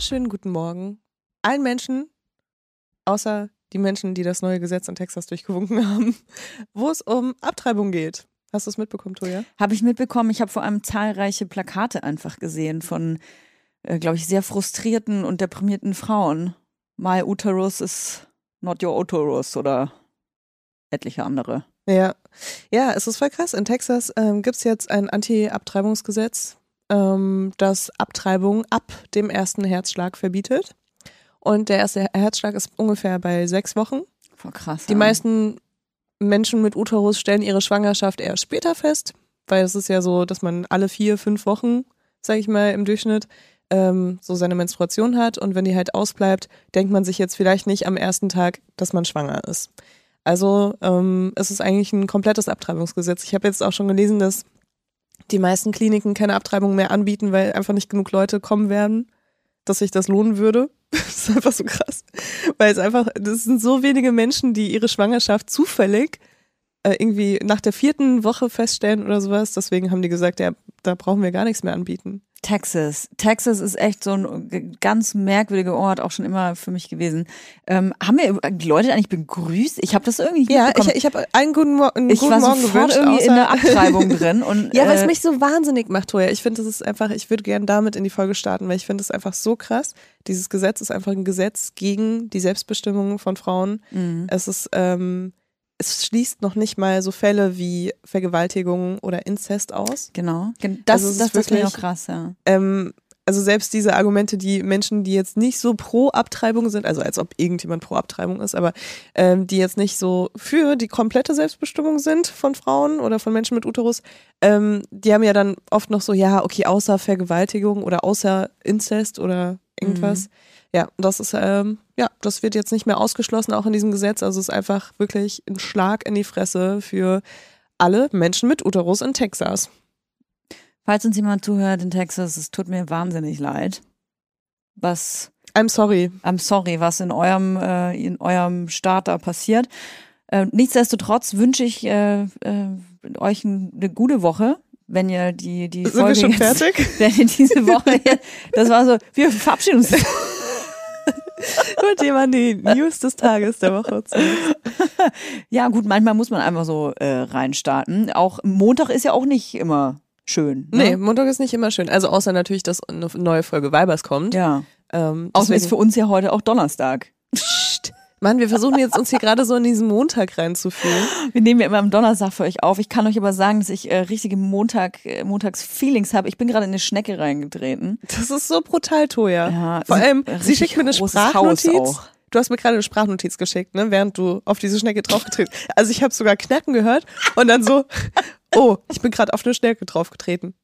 wunderschönen guten Morgen allen Menschen, außer die Menschen, die das neue Gesetz in Texas durchgewunken haben, wo es um Abtreibung geht. Hast du es mitbekommen, Toja? Habe ich mitbekommen. Ich habe vor allem zahlreiche Plakate einfach gesehen von, äh, glaube ich, sehr frustrierten und deprimierten Frauen. My uterus is not your uterus oder etliche andere. Ja, ja, es ist voll krass. In Texas ähm, gibt es jetzt ein Anti-Abtreibungsgesetz, ähm, das Abtreibung ab dem ersten Herzschlag verbietet. Und der erste Herzschlag ist ungefähr bei sechs Wochen. Voll krass. Die meisten Menschen mit Uterus stellen ihre Schwangerschaft erst später fest, weil es ist ja so, dass man alle vier, fünf Wochen, sag ich mal, im Durchschnitt ähm, so seine Menstruation hat. Und wenn die halt ausbleibt, denkt man sich jetzt vielleicht nicht am ersten Tag, dass man schwanger ist. Also ähm, es ist eigentlich ein komplettes Abtreibungsgesetz. Ich habe jetzt auch schon gelesen, dass die meisten Kliniken keine Abtreibung mehr anbieten, weil einfach nicht genug Leute kommen werden, dass sich das lohnen würde. Das ist einfach so krass. Weil es einfach, das sind so wenige Menschen, die ihre Schwangerschaft zufällig äh, irgendwie nach der vierten Woche feststellen oder sowas. Deswegen haben die gesagt, ja, da brauchen wir gar nichts mehr anbieten. Texas. Texas ist echt so ein ganz merkwürdiger Ort, auch schon immer für mich gewesen. Ähm, haben wir die Leute eigentlich begrüßt? Ich habe das irgendwie nicht Ja, ich, ich habe einen guten, Mo einen Ich guten war Morgen sofort gewünscht. irgendwie in der Abtreibung drin. Und, Ja, was äh, mich so wahnsinnig macht, Toja. Ich finde, das ist einfach, ich würde gerne damit in die Folge starten, weil ich finde es einfach so krass. Dieses Gesetz ist einfach ein Gesetz gegen die Selbstbestimmung von Frauen. Mhm. Es ist, ähm, es schließt noch nicht mal so Fälle wie Vergewaltigung oder Inzest aus. Genau. Gen- Das, Also ist das, das finde ich auch wirklich- krass, ja. Ähm, also selbst diese Argumente, die Menschen, die jetzt nicht so pro Abtreibung sind, also als ob irgendjemand pro Abtreibung ist, aber ähm, die jetzt nicht so für die komplette Selbstbestimmung sind von Frauen oder von Menschen mit Uterus, ähm, die haben ja dann oft noch so, ja, okay, außer Vergewaltigung oder außer Inzest oder irgendwas. Ja, das ist, ähm, ja, das wird jetzt nicht mehr ausgeschlossen, auch in diesem Gesetz. Also es ist einfach wirklich ein Schlag in die Fresse für alle Menschen mit Uterus in Texas. Falls uns jemand zuhört in Texas, es tut mir wahnsinnig leid. Was, I'm sorry. I'm sorry, was in eurem, äh, in eurem Staat da passiert. Äh, nichtsdestotrotz wünsche ich äh, äh, euch ein- eine gute Woche, wenn ihr die, die Sind wir Folge schon jetzt, fertig? wenn ihr diese Woche jetzt, das war so, wir verabschieden uns. Gut, jemand die News des Tages der Woche. Ja, gut, manchmal muss man einfach so äh, reinstarten. Auch Montag ist ja auch nicht immer schön. Ne? Nee, Montag ist nicht immer schön. Also außer natürlich, dass eine neue Folge Weibers kommt. Ja. Ähm, Außerdem ist für uns ja heute auch Donnerstag. Mann, wir versuchen jetzt uns hier gerade so in diesen Montag reinzufühlen. Wir nehmen ja immer am Donnerstag für euch auf. Ich kann euch aber sagen, dass ich äh, richtige Montag, äh, Montags-Feelings habe. Ich bin gerade in eine Schnecke reingetreten. Das ist so brutal, Toja. Ja, Vor allem, sie schickt mir eine Sprachnotiz. Du hast mir gerade eine Sprachnotiz geschickt, ne, während du auf diese Schnecke draufgetreten. Also ich habe sogar Knacken gehört und dann so, oh, ich bin gerade auf eine Schnecke draufgetreten.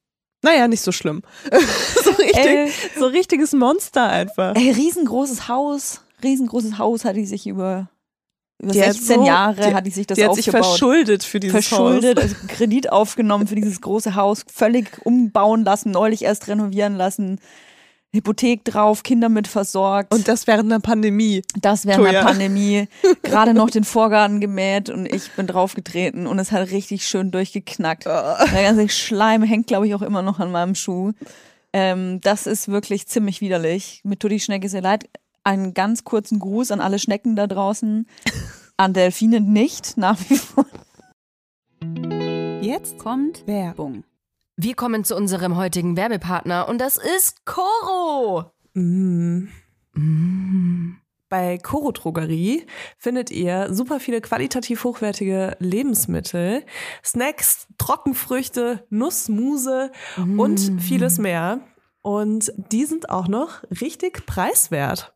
Naja, nicht so schlimm. so, richtig, Ey. so richtiges Monster einfach. Ey, riesengroßes Haus, riesengroßes Haus hat die sich über, über Die hat 16 so- Jahre die- hat die sich das Die hat sich aufgebaut. verschuldet für dieses verschuldet, Haus. also Kredit aufgenommen für dieses große Haus, völlig umbauen lassen, neulich erst renovieren lassen, Hypothek drauf, Kinder mit versorgt. Und das während einer Pandemie. das während der Toja. Pandemie, gerade noch den Vorgarten gemäht und ich bin draufgetreten und es hat richtig schön durchgeknackt. Der ganze Schleim hängt, glaube ich, auch immer noch an meinem Schuh. Ähm, das ist wirklich ziemlich widerlich. Mir tut die Schnecke sehr leid. Einen ganz kurzen Gruß an alle Schnecken da draußen. An Delfine nicht, nach wie vor. Jetzt kommt Werbung. Wir kommen zu unserem heutigen Werbepartner und das ist Coro. Mm. Bei Coro Drogerie findet ihr super viele qualitativ hochwertige Lebensmittel, Snacks, Trockenfrüchte, Nussmuse und vieles mehr. Und die sind auch noch richtig preiswert.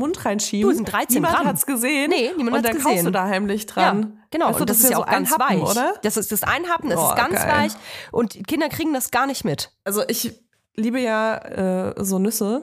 Mund reinschieben. Du, sind 13 niemand Gramm. hat's gesehen. Nee, niemand Und hat's dann kaufst gesehen. du da heimlich dran. Ja, genau. Weißt du, und das, ist ja so auch ganz Happen, weich. oder? Das ist das Einhappen, das Oh, ist ganz geil. weich. Und Kinder kriegen das gar nicht mit. Also ich liebe ja äh, so Nüsse.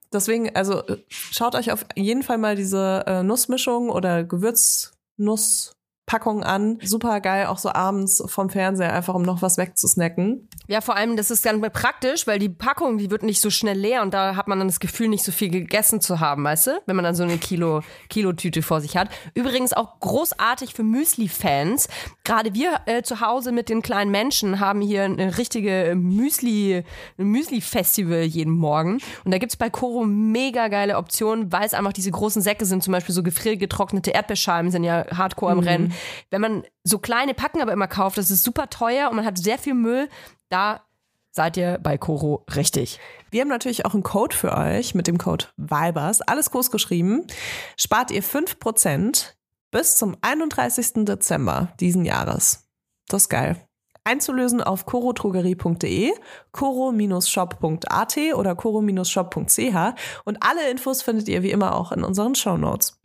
deswegen, also äh, schaut euch auf jeden Fall mal diese äh, Nussmischung oder Gewürznusspackung an. Super geil, auch so abends vom Fernseher, einfach um noch was wegzusnacken. Ja, vor allem, das ist ganz praktisch, weil die Packung, die wird nicht so schnell leer und da hat man dann das Gefühl, nicht so viel gegessen zu haben, weißt du? Wenn man dann so eine Kilo, Kilotüte vor sich hat. Übrigens auch großartig für Müsli-Fans. Gerade wir äh, zu Hause mit den kleinen Menschen haben hier eine richtige Müsli, Müsli-Festival jeden Morgen. Und da gibt's bei Koro mega geile Optionen, weil es einfach diese großen Säcke sind, zum Beispiel so gefriergetrocknete Erdbeerscheiben sind ja hardcore am Rennen. Wenn man so kleine Packen aber immer kauft, das ist super teuer und man hat sehr viel Müll, da seid ihr bei Koro richtig. Wir haben natürlich auch einen Code für euch mit dem Code VIBERS, alles groß geschrieben. Spart ihr 5% bis zum 31. Dezember diesen Jahres. Das ist geil. Einzulösen auf corotrogerie.de, coro-shop.at oder coro-shop.ch und alle Infos findet ihr wie immer auch in unseren Shownotes.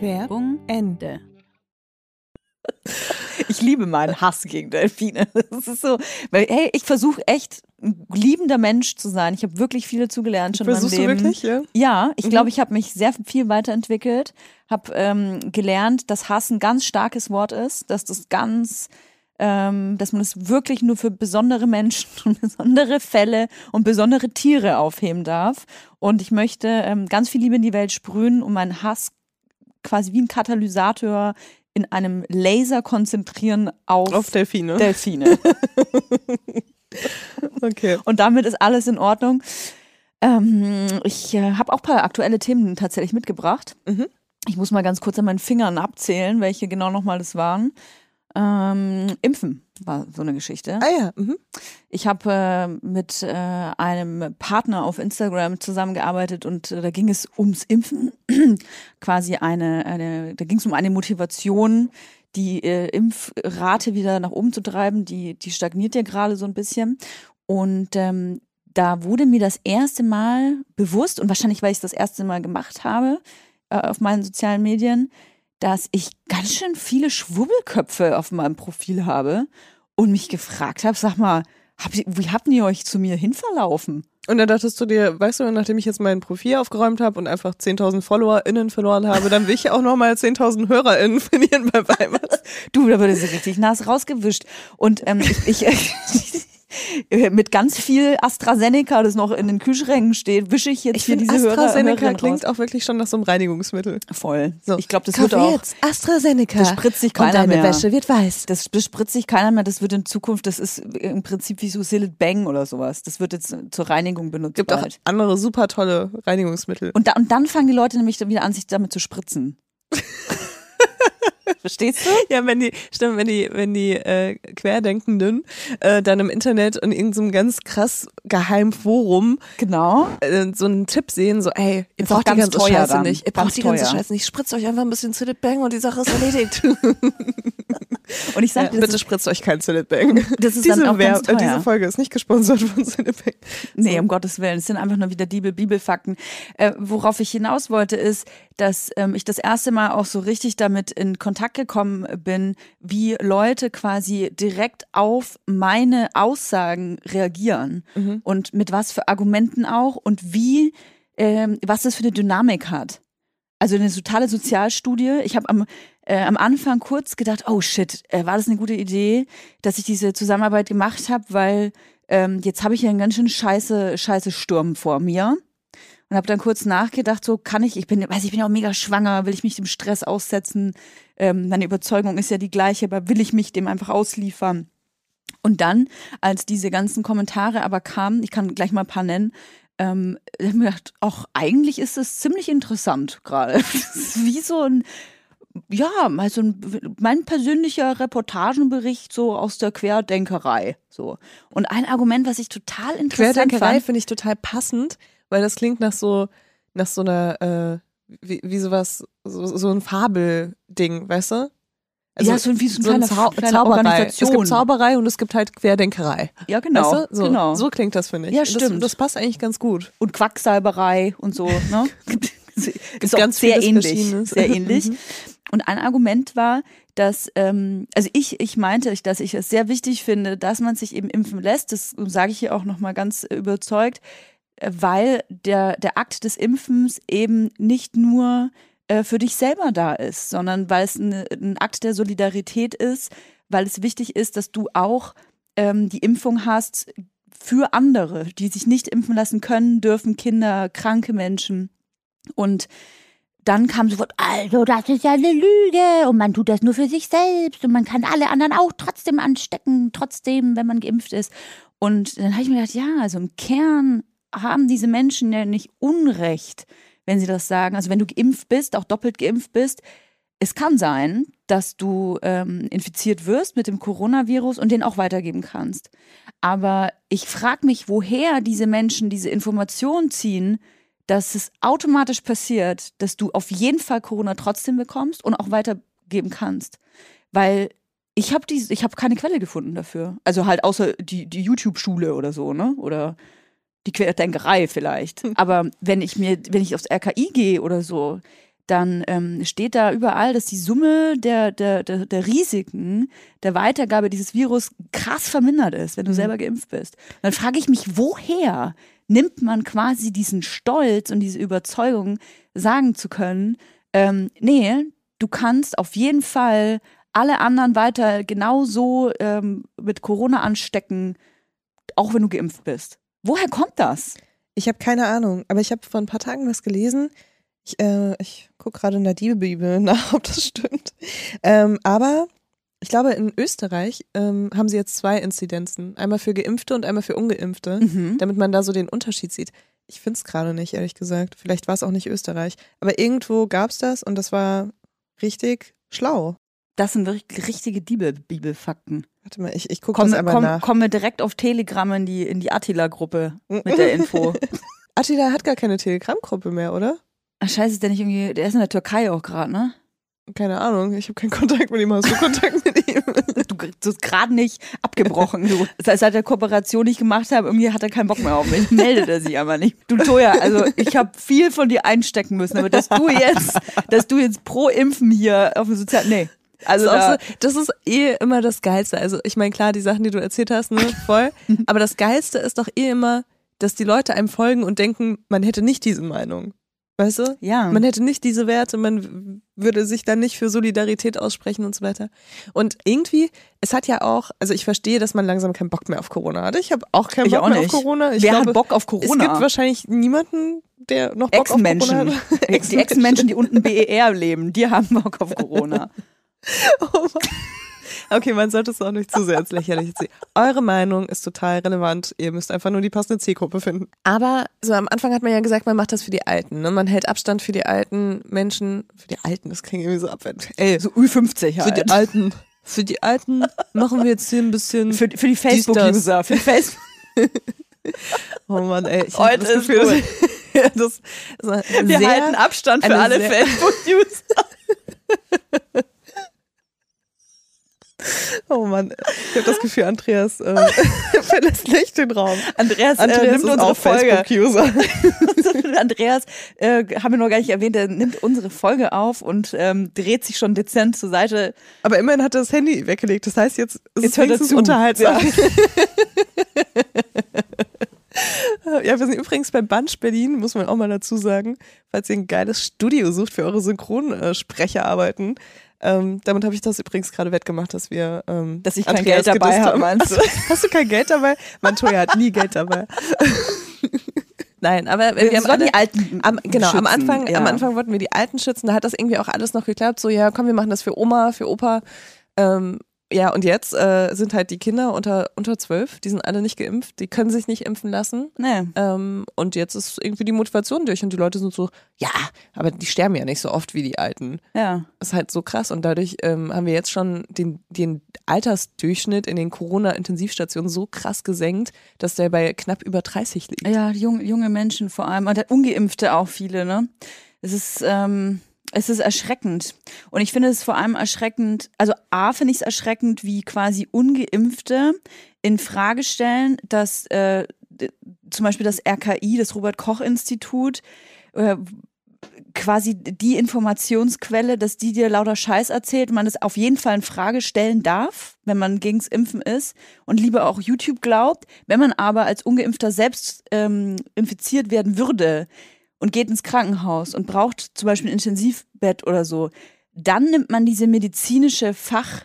Werbung Ende. Ich liebe meinen Hass gegen Delfine. Das ist so, weil, hey, ich versuche echt ein liebender Mensch zu sein. Ich habe wirklich viel dazugelernt schon Versuchst in du meinem Leben. wirklich? Ja? Ja, ich glaube, ich habe mich sehr viel weiterentwickelt, habe ähm, gelernt, dass Hass ein ganz starkes Wort ist, dass das ganz, ähm, dass man es wirklich nur für besondere Menschen und besondere Fälle und besondere Tiere aufheben darf. Und ich möchte ähm, ganz viel Liebe in die Welt sprühen, um meinen Hass quasi wie ein Katalysator in einem Laser konzentrieren auf, Auf Delfine. Delfine. okay. Und damit ist alles in Ordnung. Ähm, ich äh, habe auch ein paar aktuelle Themen tatsächlich mitgebracht. Mhm. Ich muss mal ganz kurz an meinen Fingern abzählen, welche genau nochmal das waren. Ähm, Impfen war so eine Geschichte. Ah ja. Mhm. Ich habe äh, mit äh, einem Partner auf Instagram zusammengearbeitet und äh, da ging es ums Impfen. Quasi eine, eine da ging es um eine Motivation, die äh, Impfrate wieder nach oben zu treiben. Die, die stagniert ja gerade so ein bisschen. Und ähm, da wurde mir das erste Mal bewusst, und wahrscheinlich, weil ich es das erste Mal gemacht habe äh, auf meinen sozialen Medien, dass ich ganz schön viele Schwubbelköpfe auf meinem Profil habe und mich gefragt habe, sag mal, hab, wie habt ihr euch zu mir hinverlaufen? Und dann dachtest du dir, weißt du, nachdem ich jetzt mein Profil aufgeräumt habe und einfach 10.000 FollowerInnen verloren habe, dann will ich auch nochmal 10.000 HörerInnen verlieren bei Weibers. Du, da wurde sie richtig nass rausgewischt. Und ähm, ich, ich Mit ganz viel AstraZeneca, das noch in den Kühlschränken steht, wische ich jetzt Ich hier diese Hörer. AstraZeneca Hörerinnen klingt raus. auch wirklich schon nach so einem Reinigungsmittel. voll. So. Ich glaube, das Kauf wird auch. jetzt AstraZeneca. Das spritzt sich keiner deine mehr. Wäsche wird weiß. Das bespritzt sich keiner mehr. Das wird in Zukunft, das ist im Prinzip wie so Sillet Bang oder sowas. Das wird jetzt zur Reinigung benutzt. Gibt auch bald. andere super tolle Reinigungsmittel. Und, da, und dann fangen die Leute nämlich wieder an, sich damit zu spritzen. Verstehst du? Ja, wenn die, stimmt, wenn die, wenn die äh, Querdenkenden äh, dann im Internet in irgendeinem ganz krass geheimen Forum Genau. äh, so einen Tipp sehen, so, ey, ihr braucht auch die ganz ganze Scheiße dann. nicht. Ihr braucht die ganze. Scheiße nicht. Spritzt euch einfach ein bisschen Zillit Bang und die Sache ist erledigt. Und ich ja, sag dir, bitte spritzt euch kein Zillit Bang. das ist Diese, dann auch ganz teuer. diese Folge ist nicht gesponsert von Zillit Bang. Nee, um Gottes Willen. Es sind einfach nur wieder Bibel, Bibelfakten. Äh, worauf ich hinaus wollte, ist, dass ähm, ich das erste Mal auch so richtig damit in Kontakt gekommen bin, wie Leute quasi direkt auf meine Aussagen reagieren und mit was für Argumenten auch und wie, ähm, was das für eine Dynamik hat. Also eine totale Sozialstudie. Ich habe am, äh, am Anfang kurz gedacht, oh shit, äh, war das eine gute Idee, dass ich diese Zusammenarbeit gemacht habe, weil ähm, jetzt habe ich hier einen ganz schön scheiße, scheiße Sturm vor mir. Und habe dann kurz nachgedacht, so kann ich, ich bin, weiß ich bin ja auch mega schwanger, will ich mich dem Stress aussetzen? Ähm, meine Überzeugung ist ja die gleiche, aber will ich mich dem einfach ausliefern? Und dann, als diese ganzen Kommentare aber kamen, ich kann gleich mal ein paar nennen, ähm, ich hab mir gedacht, auch eigentlich ist es ziemlich interessant gerade. Das ist wie so ein, ja, mal so ein, mein persönlicher Reportagenbericht so aus der Querdenkerei. So. Und ein Argument, was ich total interessant Querdenkerei fand. finde ich total passend, weil das klingt nach so, nach so einer, äh, wie, wie sowas, so, so ein Fabelding, weißt du? ja, so wie so, ein so eine kleiner, Zau Zauberei. Es gibt Zauberei und es gibt halt Querdenkerei. ja, genau. Weißt du? so, genau. so klingt das, finde ich. Ja, Und Das, stimmt. das passt eigentlich ganz gut. und Quacksalberei und so. Ne? ist ganz sehr ähnlich. Sehr ähnlich. Mhm. Und ein Argument war, dass, ähm, also ich, ich meinte, dass ich es sehr wichtig finde, dass man sich eben impfen lässt. Das sage ich hier auch nochmal ganz überzeugt, weil der, der Akt des Impfens eben nicht nur äh, für dich selber da ist, sondern weil es eine, ein Akt der Solidarität ist, weil es wichtig ist, dass du auch ähm, die Impfung hast für andere, die sich nicht impfen lassen können, dürfen Kinder, kranke Menschen. Und dann kam sofort, also das ist ja eine Lüge und man tut das nur für sich selbst und man kann alle anderen auch trotzdem anstecken, trotzdem, wenn man geimpft ist. Und dann habe ich mir gedacht, ja, also im Kern haben diese Menschen ja nicht Unrecht, wenn sie das sagen. Also wenn du geimpft bist, auch doppelt geimpft bist, es kann sein, dass du ähm, infiziert wirst mit dem Coronavirus und den auch weitergeben kannst. Aber ich frage mich, woher diese Menschen diese Information ziehen, dass es automatisch passiert, dass du auf jeden Fall Corona trotzdem bekommst und auch weitergeben kannst. Weil ich habe habe keine Quelle gefunden dafür. Also halt außer die, die YouTube-Schule oder so, ne? Oder die Querdenkerei vielleicht. Aber wenn ich mir, wenn ich aufs RKI gehe oder so, dann ähm, steht da überall, dass die Summe der, der, der, der Risiken der Weitergabe dieses Virus krass vermindert ist, wenn du selber geimpft bist. Und dann frage ich mich, woher nimmt man quasi diesen Stolz und diese Überzeugung, sagen zu können, ähm, nee, du kannst auf jeden Fall alle anderen weiter genauso ähm, mit Corona anstecken, auch wenn du geimpft bist. Woher kommt das? Ich habe keine Ahnung, aber ich habe vor ein paar Tagen was gelesen. Ich, äh, ich gucke gerade in der Bibel nach, ob das stimmt. Ähm, aber ich glaube, in Österreich ähm, haben sie jetzt zwei Inzidenzen. Einmal für Geimpfte und einmal für Ungeimpfte, Mhm. damit man da so den Unterschied sieht. Ich finde es gerade nicht, ehrlich gesagt. Vielleicht war es auch nicht Österreich. Aber irgendwo gab es das und das war richtig schlau. Das sind wirklich richtige Bibel Bibelfakten. Warte mal, ich, ich gucke Komm, das einmal komm, nach. kommen wir direkt auf Telegram in die, in die Attila-Gruppe mit der Info. Attila hat gar keine Telegram-Gruppe mehr, oder? Ach, scheiße, ist der nicht irgendwie, der ist in der Türkei auch gerade, ne? Keine Ahnung, ich habe keinen Kontakt mit ihm. Hast du Kontakt mit ihm? Du, hast gerade nicht abgebrochen. Du. Seit der Kooperation nicht gemacht habe, irgendwie hat er keinen Bock mehr auf mich. Meldet er sich aber nicht. Du Toja, also ich habe viel von dir einstecken müssen, aber dass du jetzt, dass du jetzt pro Impfen hier auf dem Sozial, nee. Also das, ist so, das ist eh immer das Geilste. Also ich meine, klar, die Sachen, die du erzählt hast, ne, voll. Aber das Geilste ist doch eh immer, dass die Leute einem folgen und denken, man hätte nicht diese Meinung. Weißt du? Ja. Man hätte nicht diese Werte, man würde sich dann nicht für Solidarität aussprechen und so weiter. Und irgendwie, es hat ja auch, also ich verstehe, dass man langsam keinen Bock mehr auf Corona hat. Ich habe auch keinen Ich Bock auch mehr nicht. auf Corona. Ich Wer glaube, hat Bock auf es gibt Corona? wahrscheinlich niemanden, der noch Bock auf Corona Ex-Menschen. hat. Die Ex-Menschen, die unten BER leben, die haben Bock auf Corona. Oh. Okay, man sollte es auch nicht zu sehr ins Lächerliche ziehen. Eure Meinung ist total relevant. Ihr müsst einfach nur die passende Zielgruppe finden. Aber so am Anfang hat man ja gesagt, man macht das für die Alten. Ne? Man hält Abstand für die alten Menschen. Für die Alten, das klingt irgendwie so abwendend. Ey, So Ü50 für halt. die Alten. Für die Alten machen wir jetzt hier ein bisschen. Für, für die das. Facebook-User. Für die Facebook oh Mann, ey. Ich Heute das ist Gefühl, das, das ist Wir halten Abstand für alle Facebook-User. Oh Mann, ich habe das Gefühl, Andreas äh, verlässt nicht den Raum. Andreas, äh, Andreas nimmt ist unsere auch Folge. Facebook-User. Andreas, äh, haben wir noch gar nicht erwähnt, der nimmt unsere Folge auf und ähm, dreht sich schon dezent zur Seite. Aber immerhin hat er das Handy weggelegt. Das heißt, jetzt ist Jetzt es er wenigstens unterhaltsam. Ja. wir sind übrigens bei Bunch Berlin, muss man auch mal dazu sagen, falls ihr ein geiles Studio sucht für eure Synchronsprecherarbeiten. Ähm, damit habe ich das übrigens gerade wettgemacht, dass wir ähm, Dass ich kein Andreas Geld dabei habe, meinst du? Hast, hast du kein Geld dabei? Montoya hat nie Geld dabei. Nein, aber wir, Wir haben alle, die Alten am, genau, am schützen, Anfang, ja. am Anfang wollten wir die Alten schützen, da hat das irgendwie auch alles noch geklappt. So, ja, komm, wir machen das für Oma, für Opa. Ähm, ja, und jetzt äh, sind halt die Kinder unter, unter zwölf, die sind alle nicht geimpft, die können sich nicht impfen lassen. Nee. Ähm, und jetzt ist irgendwie die Motivation durch und die Leute sind so, ja, aber die sterben ja nicht so oft wie die Alten. Ja. Ist halt so krass und dadurch ähm, haben wir jetzt schon den, den Altersdurchschnitt in den Corona-Intensivstationen so krass gesenkt, dass der bei knapp über 30 liegt. Ja, junge, junge Menschen vor allem. Und Ungeimpfte auch viele, ne? Es ist, ähm, es ist erschreckend. Und ich finde es vor allem erschreckend, also A finde ich es erschreckend, wie quasi Ungeimpfte in Frage stellen, dass äh, zum Beispiel das RKI, das Robert-Koch-Institut, äh, quasi die Informationsquelle, dass die dir lauter Scheiß erzählt man das auf jeden Fall in Frage stellen darf, wenn man gegens Impfen ist und lieber auch YouTube glaubt. Wenn man aber als Ungeimpfter selbst ähm, infiziert werden würde und geht ins Krankenhaus und braucht zum Beispiel ein Intensivbett oder so, dann nimmt man diese medizinische Fach,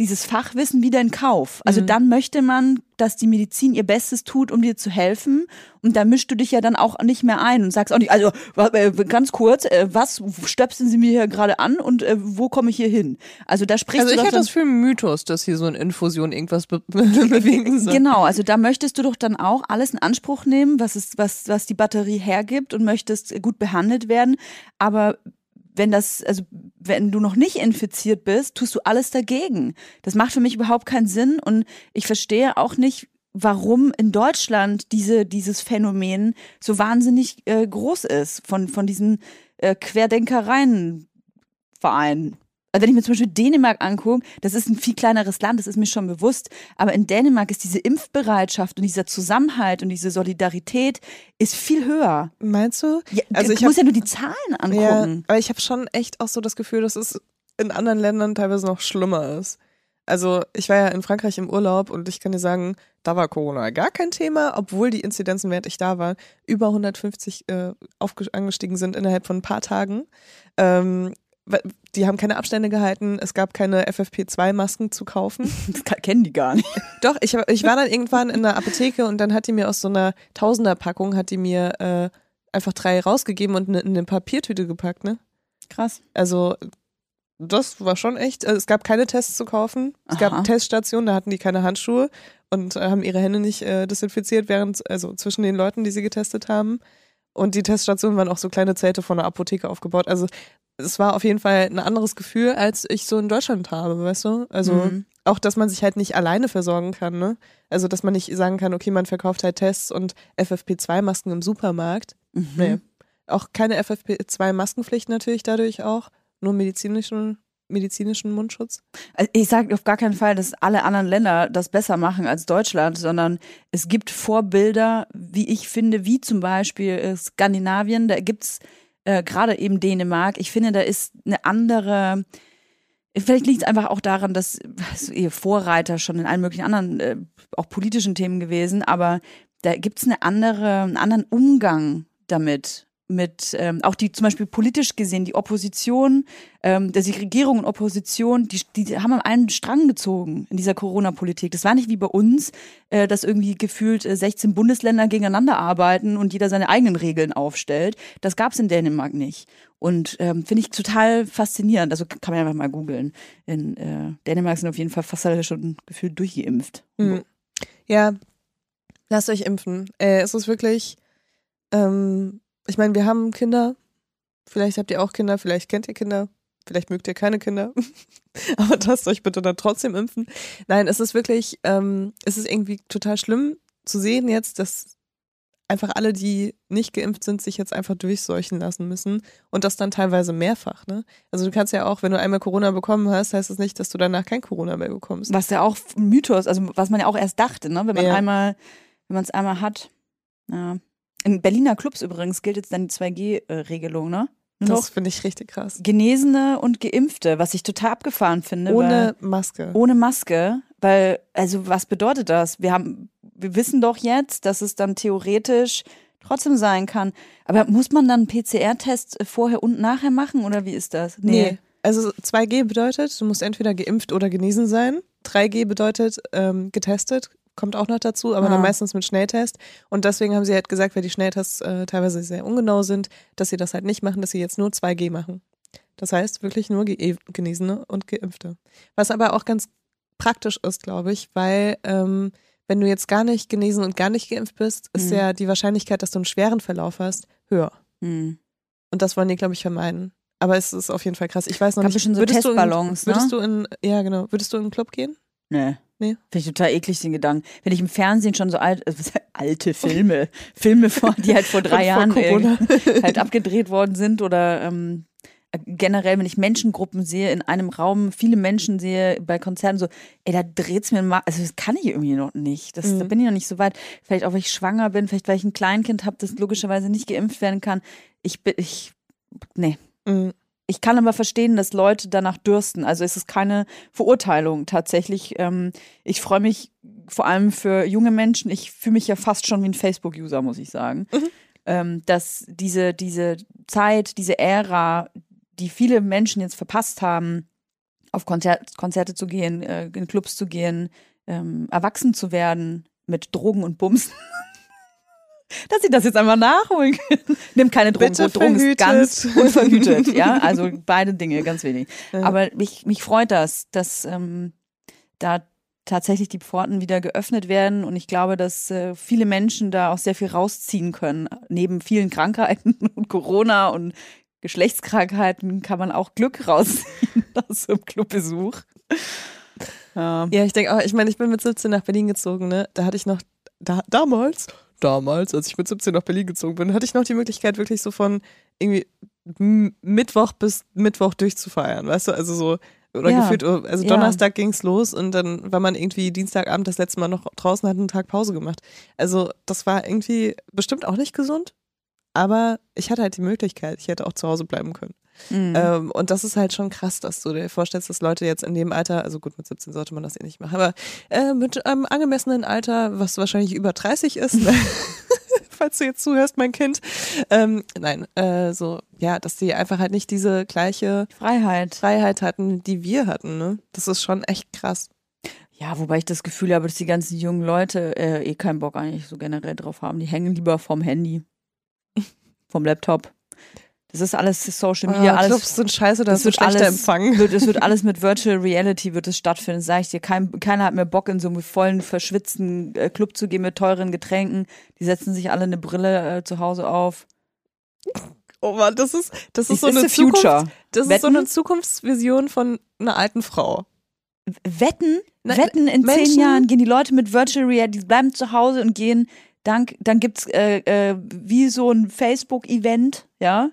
dieses Fachwissen wieder in Kauf. Also Mhm. dann möchte man, dass die Medizin ihr Bestes tut, um dir zu helfen. Und da mischst du dich ja dann auch nicht mehr ein und sagst auch nicht, also äh, ganz kurz, äh, was stöpseln Sie mir hier gerade an und äh, wo komme ich hier hin? Also da sprichst Also du ich doch hatte dann, das für einen Mythos, dass hier so eine Infusion irgendwas be bewegen soll. Genau, also da möchtest du doch dann auch alles in Anspruch nehmen, was, es, was, was die Batterie hergibt und möchtest gut behandelt werden. Aber wenn das, also wenn du noch nicht infiziert bist, tust du alles dagegen. Das macht für mich überhaupt keinen Sinn und ich verstehe auch nicht, warum in Deutschland diese, dieses Phänomen so wahnsinnig äh, groß ist von, von diesen äh, Querdenkereien Vereinen. Also wenn ich mir zum Beispiel Dänemark angucke, das ist ein viel kleineres Land, das ist mir schon bewusst, aber in Dänemark ist diese Impfbereitschaft und dieser Zusammenhalt und diese Solidarität ist viel höher. Meinst du? Ja, Also ich musst hab- ja nur die Zahlen Ja, angucken. aber ich habe schon echt auch so das Gefühl, dass es in anderen Ländern teilweise noch schlimmer ist. Also ich war ja in Frankreich im Urlaub und ich kann dir sagen, da war Corona gar kein Thema, obwohl die Inzidenzen, während ich da war, über 150 äh, angestiegen sind innerhalb von ein paar Tagen. Ähm, die haben keine Abstände gehalten, es gab keine FFP2-Masken zu kaufen. Das kann- kennen die gar nicht. Doch, ich, ich war dann irgendwann in der Apotheke und dann hat die mir aus so einer Tausender-Packung, hat die mir äh, einfach drei rausgegeben und ne- in eine Papiertüte gepackt, ne? Krass. Also das war schon echt. Also, es gab keine Tests zu kaufen. Es Aha. gab Teststationen, da hatten die keine Handschuhe und äh, haben ihre Hände nicht äh, desinfiziert, während, also zwischen den Leuten, die sie getestet haben. Und die Teststationen waren auch so kleine Zelte von der Apotheke aufgebaut. Also es war auf jeden Fall ein anderes Gefühl, als ich so in Deutschland habe, weißt du? Also Mhm. auch, dass man sich halt nicht alleine versorgen kann, ne? Also, dass man nicht sagen kann, okay, man verkauft halt Tests und FFP2-Masken im Supermarkt. Mhm. Nee. Auch keine FFP2-Maskenpflicht natürlich dadurch auch. Nur medizinischen, medizinischen Mundschutz. Also ich sage auf gar keinen Fall, dass alle anderen Länder das besser machen als Deutschland, sondern es gibt Vorbilder, wie ich finde, wie zum Beispiel äh, Skandinavien, da gibt's äh, gerade eben Dänemark. Ich finde, da ist eine andere, vielleicht liegt es einfach auch daran, dass ihr Vorreiter schon in allen möglichen anderen, äh, auch politischen Themen gewesen, aber da gibt's eine andere, einen anderen Umgang damit mit ähm, auch die zum Beispiel politisch gesehen, die Opposition, ähm, die Regierung und Opposition, die, die haben an einen Strang gezogen in dieser Corona-Politik. Das war nicht wie bei uns, äh, dass irgendwie gefühlt äh, 16 Bundesländer gegeneinander arbeiten und jeder seine eigenen Regeln aufstellt. Das gab es in Dänemark nicht. Und ähm, finde ich total faszinierend. Also kann man einfach mal googeln. In äh, Dänemark sind auf jeden Fall fast alle schon gefühlt durchgeimpft. Mhm. Ja, lasst euch impfen. Äh, es ist wirklich, ähm, ich meine, wir haben Kinder. Vielleicht habt ihr auch Kinder, vielleicht kennt ihr Kinder, vielleicht mögt ihr keine Kinder. Aber lasst euch bitte dann trotzdem impfen. Nein, es ist wirklich, ähm, es ist irgendwie total schlimm zu sehen jetzt, dass einfach alle, die nicht geimpft sind, sich jetzt einfach durchseuchen lassen müssen und das dann teilweise mehrfach. Ne? Also du kannst ja auch, wenn du einmal Corona bekommen hast, heißt das nicht, dass du danach kein Corona mehr bekommst. Was ja auch ein Mythos, also was man ja auch erst dachte, ne? wenn man Ja. einmal, wenn man es einmal hat. Ja. In Berliner Clubs übrigens gilt jetzt dann die 2G-Regelung, ne? Nur Das finde ich richtig krass. Genesene und Geimpfte, was ich total abgefahren finde. Ohne Maske. ohne Maske, weil, also was bedeutet das? Wir haben, wir wissen doch jetzt, dass es dann theoretisch trotzdem sein kann. Aber muss man dann einen PCR-Test vorher und nachher machen oder wie ist das? Nee. Also 2G bedeutet, du musst entweder geimpft oder genesen sein. 3G bedeutet ähm, getestet, kommt auch noch dazu, aber Ah. dann meistens mit Schnelltest. Und deswegen haben sie halt gesagt, weil die Schnelltests äh, teilweise sehr ungenau sind, dass sie das halt nicht machen, dass sie jetzt nur 2G machen. Das heißt wirklich nur Ge Genesene und Geimpfte. Was aber auch ganz praktisch ist, glaube ich, weil ähm, wenn du jetzt gar nicht genesen und gar nicht geimpft bist, ist Mhm. ja die Wahrscheinlichkeit, dass du einen schweren Verlauf hast, höher. Hm. Und das wollen die, glaube ich, vermeiden. Aber es ist auf jeden Fall krass. Ich weiß noch Gab nicht. bestimmt so würdest Testballons, du in, würdest ne? du in, ja genau, würdest du in einen Club gehen? Nee. Nee. Finde ich total eklig, den Gedanken. Wenn ich im Fernsehen schon so alt, heißt alte Filme, Filme vor, die halt vor drei vor Jahren halt abgedreht worden sind oder ähm, äh, generell, wenn ich Menschengruppen sehe, in einem Raum viele Menschen sehe, bei Konzerten so, ey, da dreht's mir mal, also das kann ich irgendwie noch nicht. Das, Da Mhm. bin ich noch nicht so weit. Vielleicht auch, weil ich schwanger bin, vielleicht weil ich ein Kleinkind habe, das logischerweise nicht geimpft werden kann. Ich bin, ich, nee. Mhm. Ich kann aber verstehen, dass Leute danach dürsten. Also es ist keine Verurteilung tatsächlich. Ähm, ich freue mich vor allem für junge Menschen. Ich fühle mich ja fast schon wie ein Facebook-User, muss ich sagen. Ähm, dass diese, diese Zeit, diese Ära, die viele Menschen jetzt verpasst haben, auf Konzert, Konzerte zu gehen, äh, in Clubs zu gehen, ähm, erwachsen zu werden mit Drogen und Bums. Dass sie das jetzt einmal nachholen können. Nimm keine Drogen. Bitte Drogen ist ganz unverhütet. Ja, also beide Dinge, ganz wenig. Ja. Aber mich, mich freut das, dass ähm, da tatsächlich die Pforten wieder geöffnet werden und ich glaube, dass äh, viele Menschen da auch sehr viel rausziehen können. Neben vielen Krankheiten und Corona und Geschlechtskrankheiten kann man auch Glück rausziehen aus so einem Clubbesuch. Ja. Ja, ich denke auch, ich meine, ich bin mit 17 nach Berlin gezogen, ne? Da hatte ich noch, da, damals, damals, als ich mit 17 nach Berlin gezogen bin, hatte ich noch die Möglichkeit, wirklich so von irgendwie Mittwoch bis Mittwoch durchzufeiern, weißt du? Also so, oder Ja. gefühlt, oh, also Ja. Donnerstag ging's los und dann war man irgendwie Dienstagabend das letzte Mal noch draußen, hat einen Tag Pause gemacht. Also das war irgendwie bestimmt auch nicht gesund, aber ich hatte halt die Möglichkeit, ich hätte auch zu Hause bleiben können. Mhm. Ähm, und das ist halt schon krass, dass du dir vorstellst, dass Leute jetzt in dem Alter, also gut, mit 17 sollte man das eh nicht machen, aber äh, mit einem angemessenen Alter, was wahrscheinlich über 30 ist, falls du jetzt zuhörst, mein Kind, ähm, nein, äh, so, ja, dass die einfach halt nicht diese gleiche Freiheit. Freiheit hatten, die wir hatten, ne? Das ist schon echt krass. Ja, wobei ich das Gefühl habe, dass die ganzen jungen Leute äh, eh keinen Bock eigentlich so generell drauf haben. Die hängen lieber vom Handy, vom Laptop. Das ist alles Social Media, Ah, alles. Clubs sind scheiße, da das so wird schlechter alles- Empfang. Wird, es wird alles mit Virtual Reality wird es stattfinden, sage ich dir. Kein, keiner hat mehr Bock, in so einem vollen, verschwitzten äh, Club zu gehen mit teuren Getränken. Die setzen sich alle eine Brille äh, zu Hause auf. Oh Mann, das ist, das ist It's so eine future. Zukunft, das ist so Wetten? eine Zukunftsvision von einer alten Frau. Wetten, Na, wetten in zehn Menschen- Jahren gehen die Leute mit Virtual Reality, die bleiben zu Hause und gehen, dank, dann gibt's äh, äh, wie so ein Facebook-Event, ja,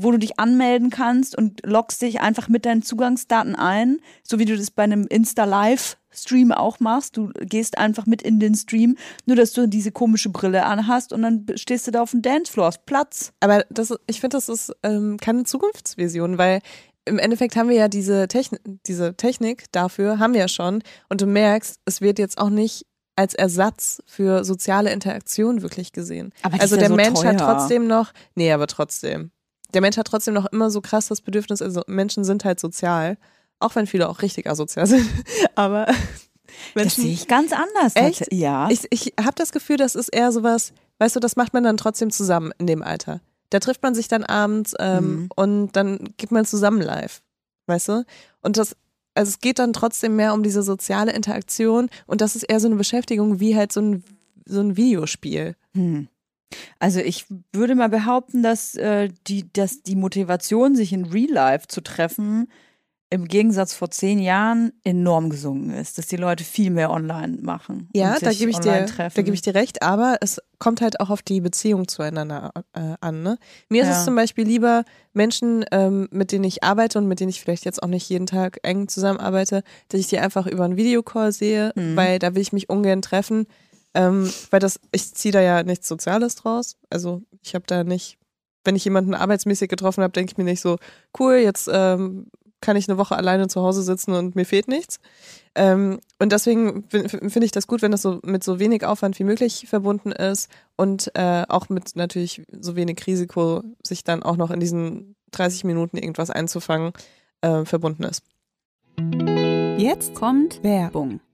wo du dich anmelden kannst und loggst dich einfach mit deinen Zugangsdaten ein, so wie du das bei einem Insta-Live-Stream auch machst. Du gehst einfach mit in den Stream, nur dass du diese komische Brille anhast und dann stehst du da auf dem Dancefloor, hast Platz. Aber das, ich finde, das ist ähm, keine Zukunftsvision, weil im Endeffekt haben wir ja diese, Techn diese Technik dafür, haben wir ja schon. Und du merkst, es wird jetzt auch nicht als Ersatz für soziale Interaktion wirklich gesehen. Aber also der so Mensch hat teuer. trotzdem noch, nee, aber trotzdem. Der Mensch hat trotzdem noch immer so krass das Bedürfnis, also Menschen sind halt sozial, auch wenn viele auch richtig asozial sind, aber Das Menschen, sehe ich ganz anders. Echt? Ja. ich, ich habe das Gefühl, das ist eher sowas, weißt du, das macht man dann trotzdem zusammen in dem Alter. Da trifft man sich dann abends ähm, Mhm. und dann geht man zusammen live, weißt du? Und das, also es geht dann trotzdem mehr um diese soziale Interaktion und das ist eher so eine Beschäftigung wie halt so ein, so ein Videospiel. Hm. Also ich würde mal behaupten, dass, äh, die, dass die Motivation, sich in Real Life zu treffen, im Gegensatz vor zehn Jahren enorm gesunken ist. Dass die Leute viel mehr online machen. Ja, da gebe ich dir, da gebe ich dir recht, aber es kommt halt auch auf die Beziehung zueinander äh, an. Ne? Mir ist Ja. es zum Beispiel lieber Menschen, ähm, mit denen ich arbeite und mit denen ich vielleicht jetzt auch nicht jeden Tag eng zusammenarbeite, dass ich die einfach über einen Videocall sehe, Mhm. weil da will ich mich ungern treffen, ähm, weil das, ich ziehe da ja nichts Soziales draus. Also ich habe da nicht, wenn ich jemanden arbeitsmäßig getroffen habe, denke ich mir nicht so, cool, jetzt ähm, kann ich eine Woche alleine zu Hause sitzen und mir fehlt nichts. Ähm, und deswegen fin- finde ich das gut, wenn das so mit so wenig Aufwand wie möglich verbunden ist und äh, auch mit natürlich so wenig Risiko, sich dann auch noch in diesen 30 Minuten irgendwas einzufangen, äh, verbunden ist. Jetzt Kommt Werbung.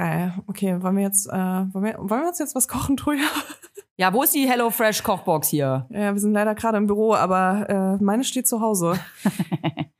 Geil. Okay, wollen wir jetzt, äh, wollen, wir, wollen wir uns jetzt was kochen, Truja? Ja, wo ist die HelloFresh Kochbox hier? Ja, wir sind leider gerade im Büro, aber äh, meine steht zu Hause.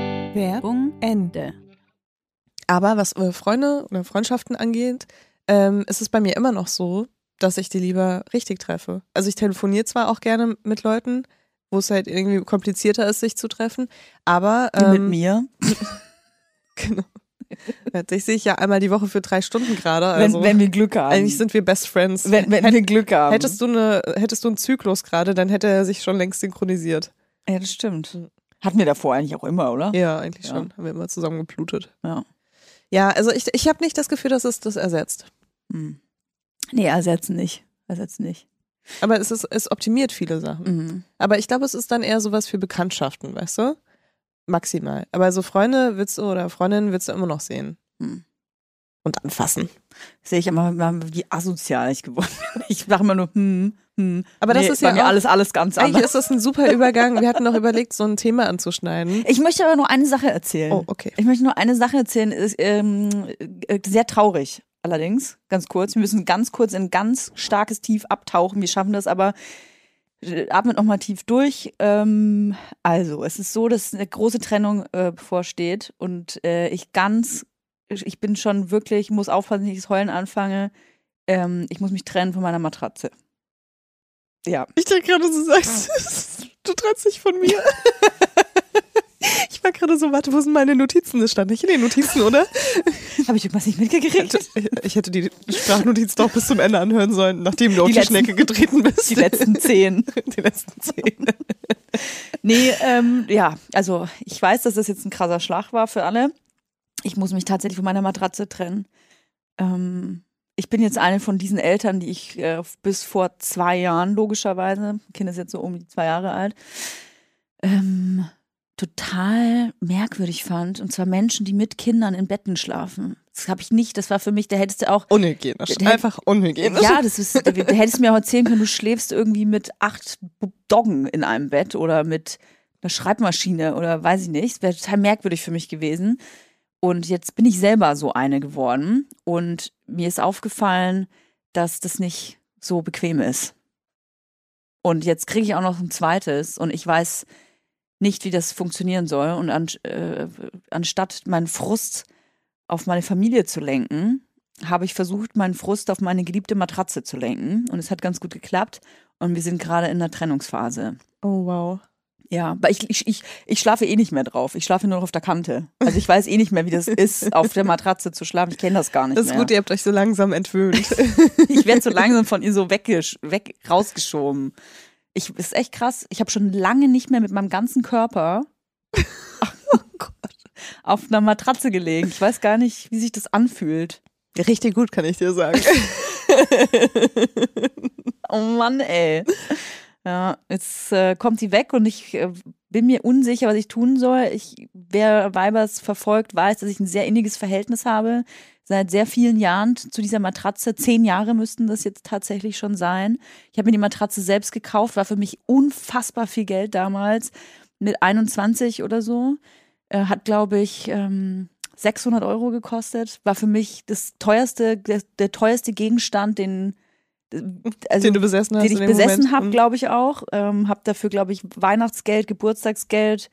Werbung Ende. Aber was äh, Freunde oder Freundschaften angeht, ähm, ist es bei mir immer noch so, dass ich die lieber richtig treffe. Also ich telefoniere zwar auch gerne mit Leuten, wo es halt irgendwie komplizierter ist, sich zu treffen, aber ähm, mit mir. Genau. Ich sehe ich ja einmal die Woche für drei Stunden gerade. Also wenn, wenn wir Glück haben. eigentlich sind wir Best Friends. wenn, wenn Hätt- wir Glück haben. hättest du eine, hättest du einen Zyklus gerade, dann hätte er sich schon längst synchronisiert. ja, das stimmt. Hatten wir davor eigentlich auch immer, oder? Ja, eigentlich Ja. schon. Haben wir immer zusammen geblutet. Ja. Ja, also ich, ich habe nicht das Gefühl, dass es das ersetzt. Hm. Nee, ersetzen nicht. Ersetzen nicht. Aber es, ist, es optimiert viele Sachen. Mhm. Aber ich glaube, es ist dann eher sowas für Bekanntschaften, weißt du? Maximal. Aber so Freunde willst du oder Freundinnen willst du immer noch sehen. Hm. Und anfassen. Sehe ich immer, wie asozial ich geworden bin. Ich sage immer nur, hm, hm. Aber das nee, ist ja mir alles, alles ganz Eigentlich anders. ist das ein super Übergang. Wir hatten noch überlegt, so ein Thema anzuschneiden. Ich möchte aber nur eine Sache erzählen. Oh, okay. Ich möchte nur eine Sache erzählen, ist ähm, äh, sehr traurig. Allerdings, ganz kurz. Wir müssen ganz kurz in ganz starkes Tief abtauchen. Wir schaffen das aber. Äh, Atmet nochmal tief durch. Ähm, also, es ist so, dass eine große Trennung äh, bevorsteht und äh, ich ganz ich bin schon wirklich, muss aufpassen, dass ich das Heulen anfange. Ähm, ich muss mich trennen von meiner Matratze. Ja. Ich dachte gerade, du sagst, du trennst dich von mir. Ich war gerade so, warte, wo sind meine Notizen? Das stand nicht in den Notizen, oder? Habe ich irgendwas nicht mitgekriegt? Ich hätte die Sprachnotiz doch bis zum Ende anhören sollen, nachdem du auf Die die letzten- Schnecke getreten bist. Die letzten zehn. Die letzten zehn. Nee, ähm, ja, also ich weiß, dass das jetzt ein krasser Schlag war für alle. Ich muss mich tatsächlich von meiner Matratze trennen. Ähm, ich bin jetzt eine von diesen Eltern, die ich äh, bis vor zwei Jahren logischerweise, Kind ist jetzt so um die zwei Jahre alt, ähm, total merkwürdig fand. Und zwar Menschen, die mit Kindern in Betten schlafen. Das habe ich nicht. Das war für mich, da hättest du auch Unhygienisch. Der- Einfach unhygienisch. ja, das ist, da hättest du mir auch erzählen können, du schläfst irgendwie mit acht Doggen in einem Bett oder mit einer Schreibmaschine oder weiß ich nicht. Das wäre total merkwürdig für mich gewesen. Und jetzt bin ich selber so eine geworden und mir ist aufgefallen, dass das nicht so bequem ist. Und jetzt kriege ich auch noch ein zweites und ich weiß nicht, wie das funktionieren soll. Und an, äh, anstatt meinen Frust auf meine Familie zu lenken, habe ich versucht, meinen Frust auf meine geliebte Matratze zu lenken. Und es hat ganz gut geklappt. Und wir sind gerade in der Trennungsphase. Oh, wow. Ja, aber ich, ich, ich, ich schlafe eh nicht mehr drauf. Ich schlafe nur noch auf der Kante. Also ich weiß eh nicht mehr, wie das ist, auf der Matratze zu schlafen. Ich kenne das gar nicht Das ist mehr. gut, ihr habt euch so langsam entwöhnt. Ich werde so langsam von ihr so weggesch weg, rausgeschoben. Ich, ist echt krass. Ich habe schon lange nicht mehr mit meinem ganzen Körper auf einer Matratze gelegen. Ich weiß gar nicht, wie sich das anfühlt. Richtig gut, kann ich dir sagen. Oh Mann, ey. Ja, jetzt äh, kommt sie weg und ich äh, bin mir unsicher, was ich tun soll. Ich, wer Weibers verfolgt, weiß, dass ich ein sehr inniges Verhältnis habe. Seit sehr vielen Jahren zu dieser Matratze. Zehn Jahre müssten das jetzt tatsächlich schon sein. Ich habe mir die Matratze selbst gekauft, war für mich unfassbar viel Geld damals. Mit 21 oder so. Äh, hat, glaube ich, ähm, 600 Euro gekostet. War für mich das teuerste, der, der teuerste Gegenstand, den also, den du besessen hast. den ich dem besessen habe, Mhm. glaube ich auch. Ähm, habe dafür, glaube ich, Weihnachtsgeld, Geburtstagsgeld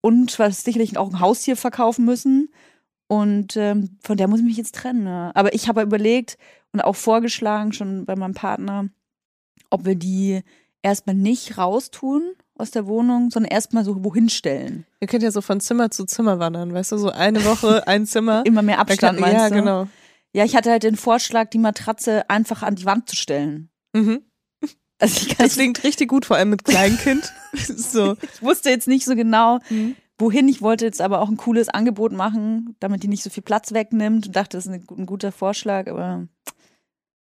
und was sicherlich auch ein Haustier verkaufen müssen. Und ähm, von der muss ich mich jetzt trennen. Ne? Aber ich habe überlegt und auch vorgeschlagen, schon bei meinem Partner, ob wir die erstmal nicht raustun aus der Wohnung, sondern erstmal so wohin stellen. Ihr könnt ja so von Zimmer zu Zimmer wandern, weißt du, so eine Woche, ein Zimmer. Immer mehr Abstand, kann- meinst Ja, du? genau. Ja, ich hatte halt den Vorschlag, die Matratze einfach an die Wand zu stellen. Mhm. Also Das klingt richtig gut, vor allem mit Kleinkind. so. ich wusste jetzt nicht so genau, Mhm. wohin. Ich wollte jetzt aber auch ein cooles Angebot machen, damit die nicht so viel Platz wegnimmt und dachte, das ist ein, ein guter Vorschlag, aber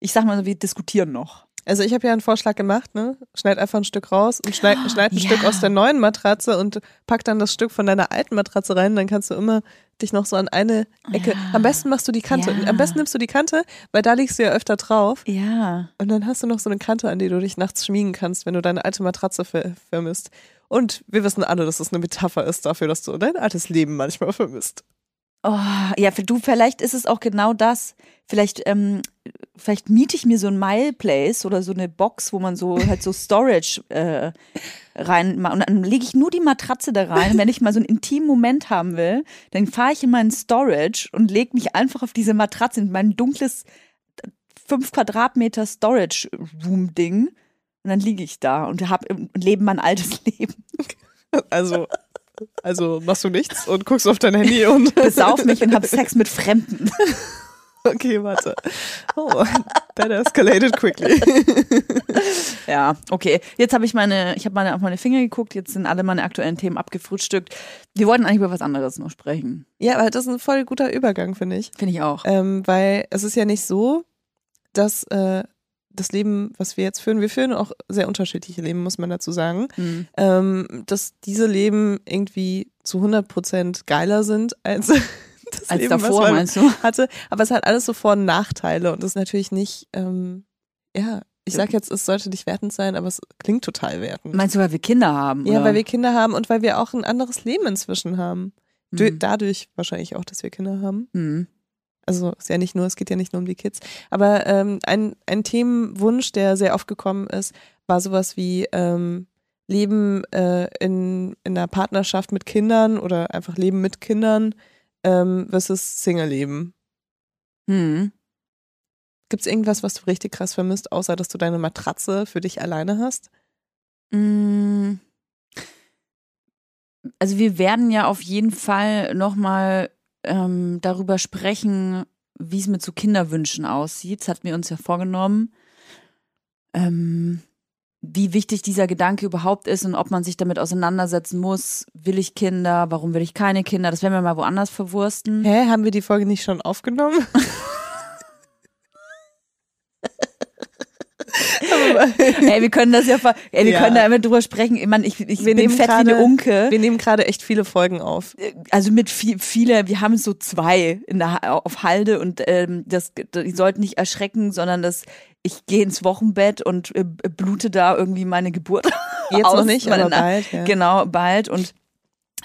ich sag mal so, wir diskutieren noch. Also ich habe ja einen Vorschlag gemacht, ne? Schneid einfach ein Stück raus und schneid, schneid ein Ja. Stück aus der neuen Matratze und pack dann das Stück von deiner alten Matratze rein. Dann kannst du immer dich noch so an eine Ecke. Ja. Am besten machst du die Kante. Ja. Am besten nimmst du die Kante, weil da liegst du ja öfter drauf. Ja. Und dann hast du noch so eine Kante, an die du dich nachts schmiegen kannst, wenn du deine alte Matratze ver vermisst. Und wir wissen alle, dass es eine Metapher ist dafür, dass du dein altes Leben manchmal vermisst. Oh, ja, für du, vielleicht ist es auch genau das. Vielleicht, ähm, vielleicht miete ich mir so ein Mile Place oder so eine Box, wo man so halt so Storage äh, rein und dann lege ich nur die Matratze da rein. Wenn ich mal so einen intimen Moment haben will, dann fahre ich in meinen Storage und lege mich einfach auf diese Matratze in mein dunkles fünf Quadratmeter Storage Room Ding. Und dann liege ich da und hab und lebe mein altes Leben. Also, also machst du nichts und guckst auf dein Handy und. Besauf mich und habe Sex mit Fremden. Okay, warte. Oh, that escalated quickly. Ja, okay. Jetzt habe ich meine, ich habe meine auf meine Finger geguckt, jetzt sind alle meine aktuellen Themen abgefrühstückt. Wir wollten eigentlich über was anderes noch sprechen. Ja, aber das ist ein voll guter Übergang, finde ich. Finde ich auch. Ähm, weil es ist ja nicht so, dass äh, das Leben, was wir jetzt führen, wir führen auch sehr unterschiedliche Leben, muss man dazu sagen, Hm. ähm, dass diese Leben irgendwie zu 100 Prozent geiler sind als das Als Leben, davor, was man meinst du? hatte. Aber es hat alles so Vor- und Nachteile und das ist natürlich nicht, ähm, ja, ich sag jetzt, es sollte nicht wertend sein, aber es klingt total wertend. Meinst du, weil wir Kinder haben? ja, oder? weil wir Kinder haben und weil wir auch ein anderes Leben inzwischen haben. Du- Hm. Dadurch wahrscheinlich auch, dass wir Kinder haben. Hm. Also ist ja nicht nur, es geht ja nicht nur um die Kids. Aber ähm, ein, ein Themenwunsch, der sehr oft gekommen ist, war sowas wie ähm, Leben äh, in, in einer Partnerschaft mit Kindern oder einfach Leben mit Kindern ähm, versus Single-Leben. Hm. Gibt es irgendwas, was du richtig krass vermisst, außer dass du deine Matratze für dich alleine hast? Mm. Also wir werden ja auf jeden Fall nochmal ähm, darüber sprechen, wie es mit so Kinderwünschen aussieht. Das hatten wir uns ja vorgenommen. Ähm, wie wichtig dieser Gedanke überhaupt ist und ob man sich damit auseinandersetzen muss. Will ich Kinder? Warum will ich keine Kinder? Das werden wir mal woanders verwursten. Hä, haben wir die Folge nicht schon aufgenommen? Ey, wir können das ja, ey, wir Ja. können da immer drüber sprechen. Ich, mein, ich, ich Wir bin nehmen fett wie eine gerade- Unke. Wir nehmen gerade echt viele Folgen auf. also mit viel, viele, wir haben so zwei in der, auf Halde und ähm, das, die sollten nicht erschrecken, sondern das, ich gehe ins Wochenbett und äh, blute da irgendwie meine Geburt. Jetzt aus, noch nicht, meine aber bald. Ja. Genau, bald und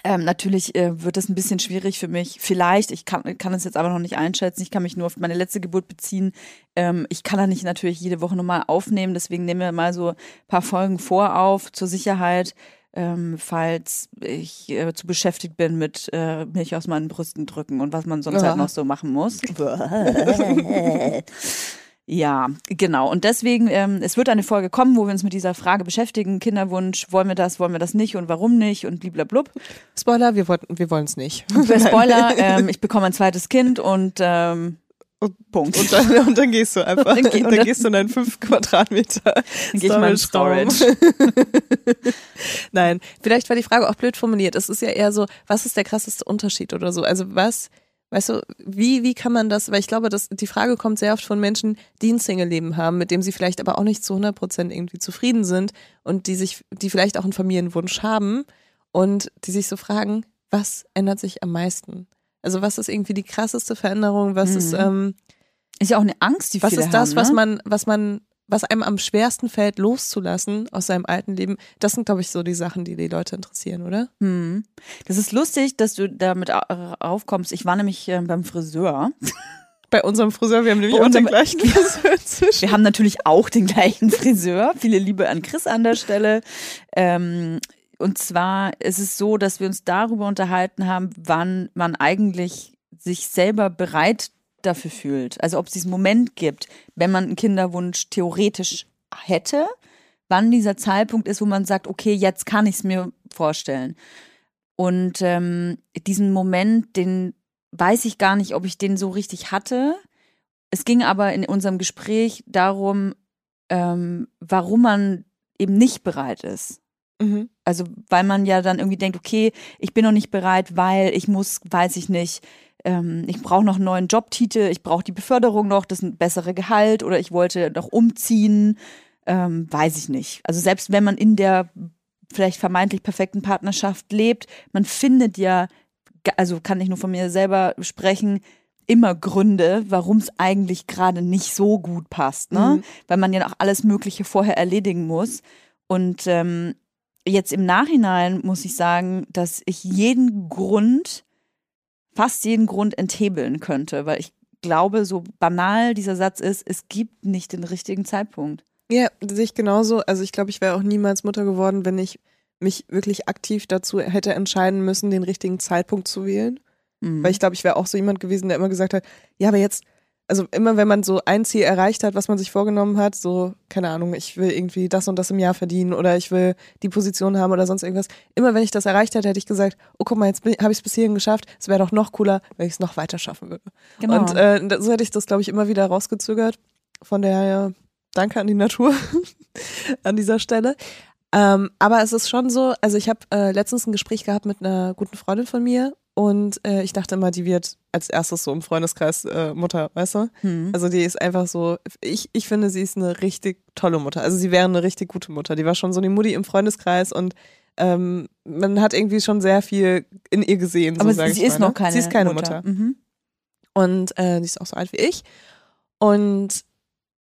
ähm, natürlich äh, wird das ein bisschen schwierig für mich. Vielleicht, ich kann, kann es jetzt aber noch nicht einschätzen. Ich kann mich nur auf meine letzte Geburt beziehen. Ähm, ich kann da nicht natürlich jede Woche nochmal aufnehmen. Deswegen nehmen wir mal so ein paar Folgen vor auf zur Sicherheit, ähm, falls ich äh, zu beschäftigt bin mit äh, Milch aus meinen Brüsten drücken und was man sonst Ja. halt noch so machen muss. Ja, genau. Und deswegen, ähm, es wird eine Folge kommen, wo wir uns mit dieser Frage beschäftigen. Kinderwunsch, wollen wir das, wollen wir das nicht und warum nicht und bliblablub. Spoiler, wir, wollten, wir wollen es nicht. Spoiler, ähm, ich bekomme ein zweites Kind und ähm, Punkt. Und dann, und dann gehst du einfach. Und dann Und geh- dann, und dann- gehst du in deinen 5 Quadratmeter Dann gehe ich mal in. Storage. Nein, vielleicht war die Frage auch blöd formuliert. Es ist ja eher so, was ist der krasseste Unterschied oder so? Also was, weißt du, wie, wie kann man das, weil ich glaube, dass die Frage kommt sehr oft von Menschen, die ein Single-Leben haben, mit dem sie vielleicht aber auch nicht zu 100 Prozent irgendwie zufrieden sind und die sich, die vielleicht auch einen Familienwunsch haben und die sich so fragen, was ändert sich am meisten? Also was ist irgendwie die krasseste Veränderung? Was Mhm. ist, ähm, Ist ja auch eine Angst, die was viele ist das, haben, was ne? man, was man, was einem am schwersten fällt, loszulassen aus seinem alten Leben? Das sind, glaube ich, so die Sachen, die die Leute interessieren, oder? Hm. Das ist lustig, dass du damit au- aufkommst. Ich war nämlich ähm, beim Friseur. Bei unserem Friseur, wir haben nämlich Bei auch den gleichen Friseur inzwischen. Wir haben natürlich auch den gleichen Friseur. Viele Liebe an Chris an der Stelle. Ähm, und zwar ist es so, dass wir uns darüber unterhalten haben, wann man eigentlich sich selber bereit dafür fühlt. Also ob es diesen Moment gibt, wenn man einen Kinderwunsch theoretisch hätte, wann dieser Zeitpunkt ist, wo man sagt, okay, jetzt kann ich es mir vorstellen. Und ähm, diesen Moment, den weiß ich gar nicht, ob ich den so richtig hatte. Es ging aber in unserem Gespräch darum, ähm, warum man eben nicht bereit ist. Mhm. Also, weil man ja dann irgendwie denkt, okay, ich bin noch nicht bereit, weil ich muss, weiß ich nicht, ähm, ich brauche noch einen neuen Jobtitel, ich brauche die Beförderung noch, das ist ein bessere Gehalt oder ich wollte noch umziehen, ähm, weiß ich nicht. Also selbst wenn man in der vielleicht vermeintlich perfekten Partnerschaft lebt, man findet ja, also kann ich nur von mir selber sprechen, immer Gründe, warum es eigentlich gerade nicht so gut passt, ne? Mhm. Weil man ja auch alles Mögliche vorher erledigen muss. Und ähm, jetzt im Nachhinein muss ich sagen, dass ich jeden Grund, fast jeden Grund enthebeln könnte, weil ich glaube, so banal dieser Satz ist, es gibt nicht den richtigen Zeitpunkt. Ja, sehe ich genauso. Also ich glaube, ich wäre auch niemals Mutter geworden, wenn ich mich wirklich aktiv dazu hätte entscheiden müssen, den richtigen Zeitpunkt zu wählen. Mhm. Weil ich glaube, ich wäre auch so jemand gewesen, der immer gesagt hat, ja, aber jetzt, also immer wenn man so ein Ziel erreicht hat, was man sich vorgenommen hat, so, keine Ahnung, ich will irgendwie das und das im Jahr verdienen oder ich will die Position haben oder sonst irgendwas. Immer wenn ich das erreicht hätte, hätte ich gesagt, oh guck mal, jetzt habe ich es bis hierhin geschafft. Es wäre doch noch cooler, wenn ich es noch weiter schaffen würde. genau. Und äh, so hätte ich das, glaube ich, immer wieder rausgezögert. Von daher, danke an die Natur an dieser Stelle. Ähm, aber es ist schon so, also ich habe äh, letztens ein Gespräch gehabt mit einer guten Freundin von mir und äh, ich dachte immer, die wird als erstes so im Freundeskreis äh, Mutter, weißt du? hm. Also die ist einfach so, ich, ich finde, sie ist eine richtig tolle Mutter. Also sie wäre eine richtig gute Mutter. Die war schon so die Mutti im Freundeskreis und ähm, man hat irgendwie schon sehr viel in ihr gesehen. So aber sie ist mal, noch ne? keine Sie ist keine Mutter. Mutter. Mhm. Und äh, die ist auch so alt wie ich. Und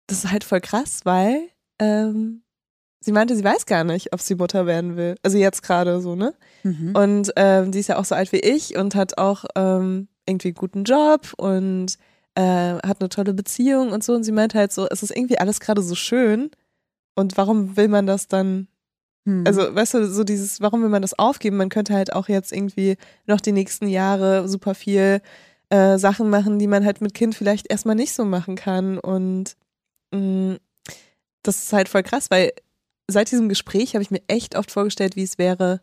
das ist halt voll krass, weil ähm, sie meinte, sie weiß gar nicht, ob sie Mutter werden will. Also jetzt gerade so, ne? Mhm. Und ähm, die ist ja auch so alt wie ich und hat auch ähm, irgendwie einen guten Job und äh, hat eine tolle Beziehung und so. Und sie meinte halt so, es ist irgendwie alles gerade so schön. Und warum will man das dann Hm. Also, weißt du, so dieses, warum will man das aufgeben? Man könnte halt auch jetzt irgendwie noch die nächsten Jahre super viel äh, Sachen machen, die man halt mit Kind vielleicht erstmal nicht so machen kann. Und mh, das ist halt voll krass, weil seit diesem Gespräch habe ich mir echt oft vorgestellt, wie es wäre,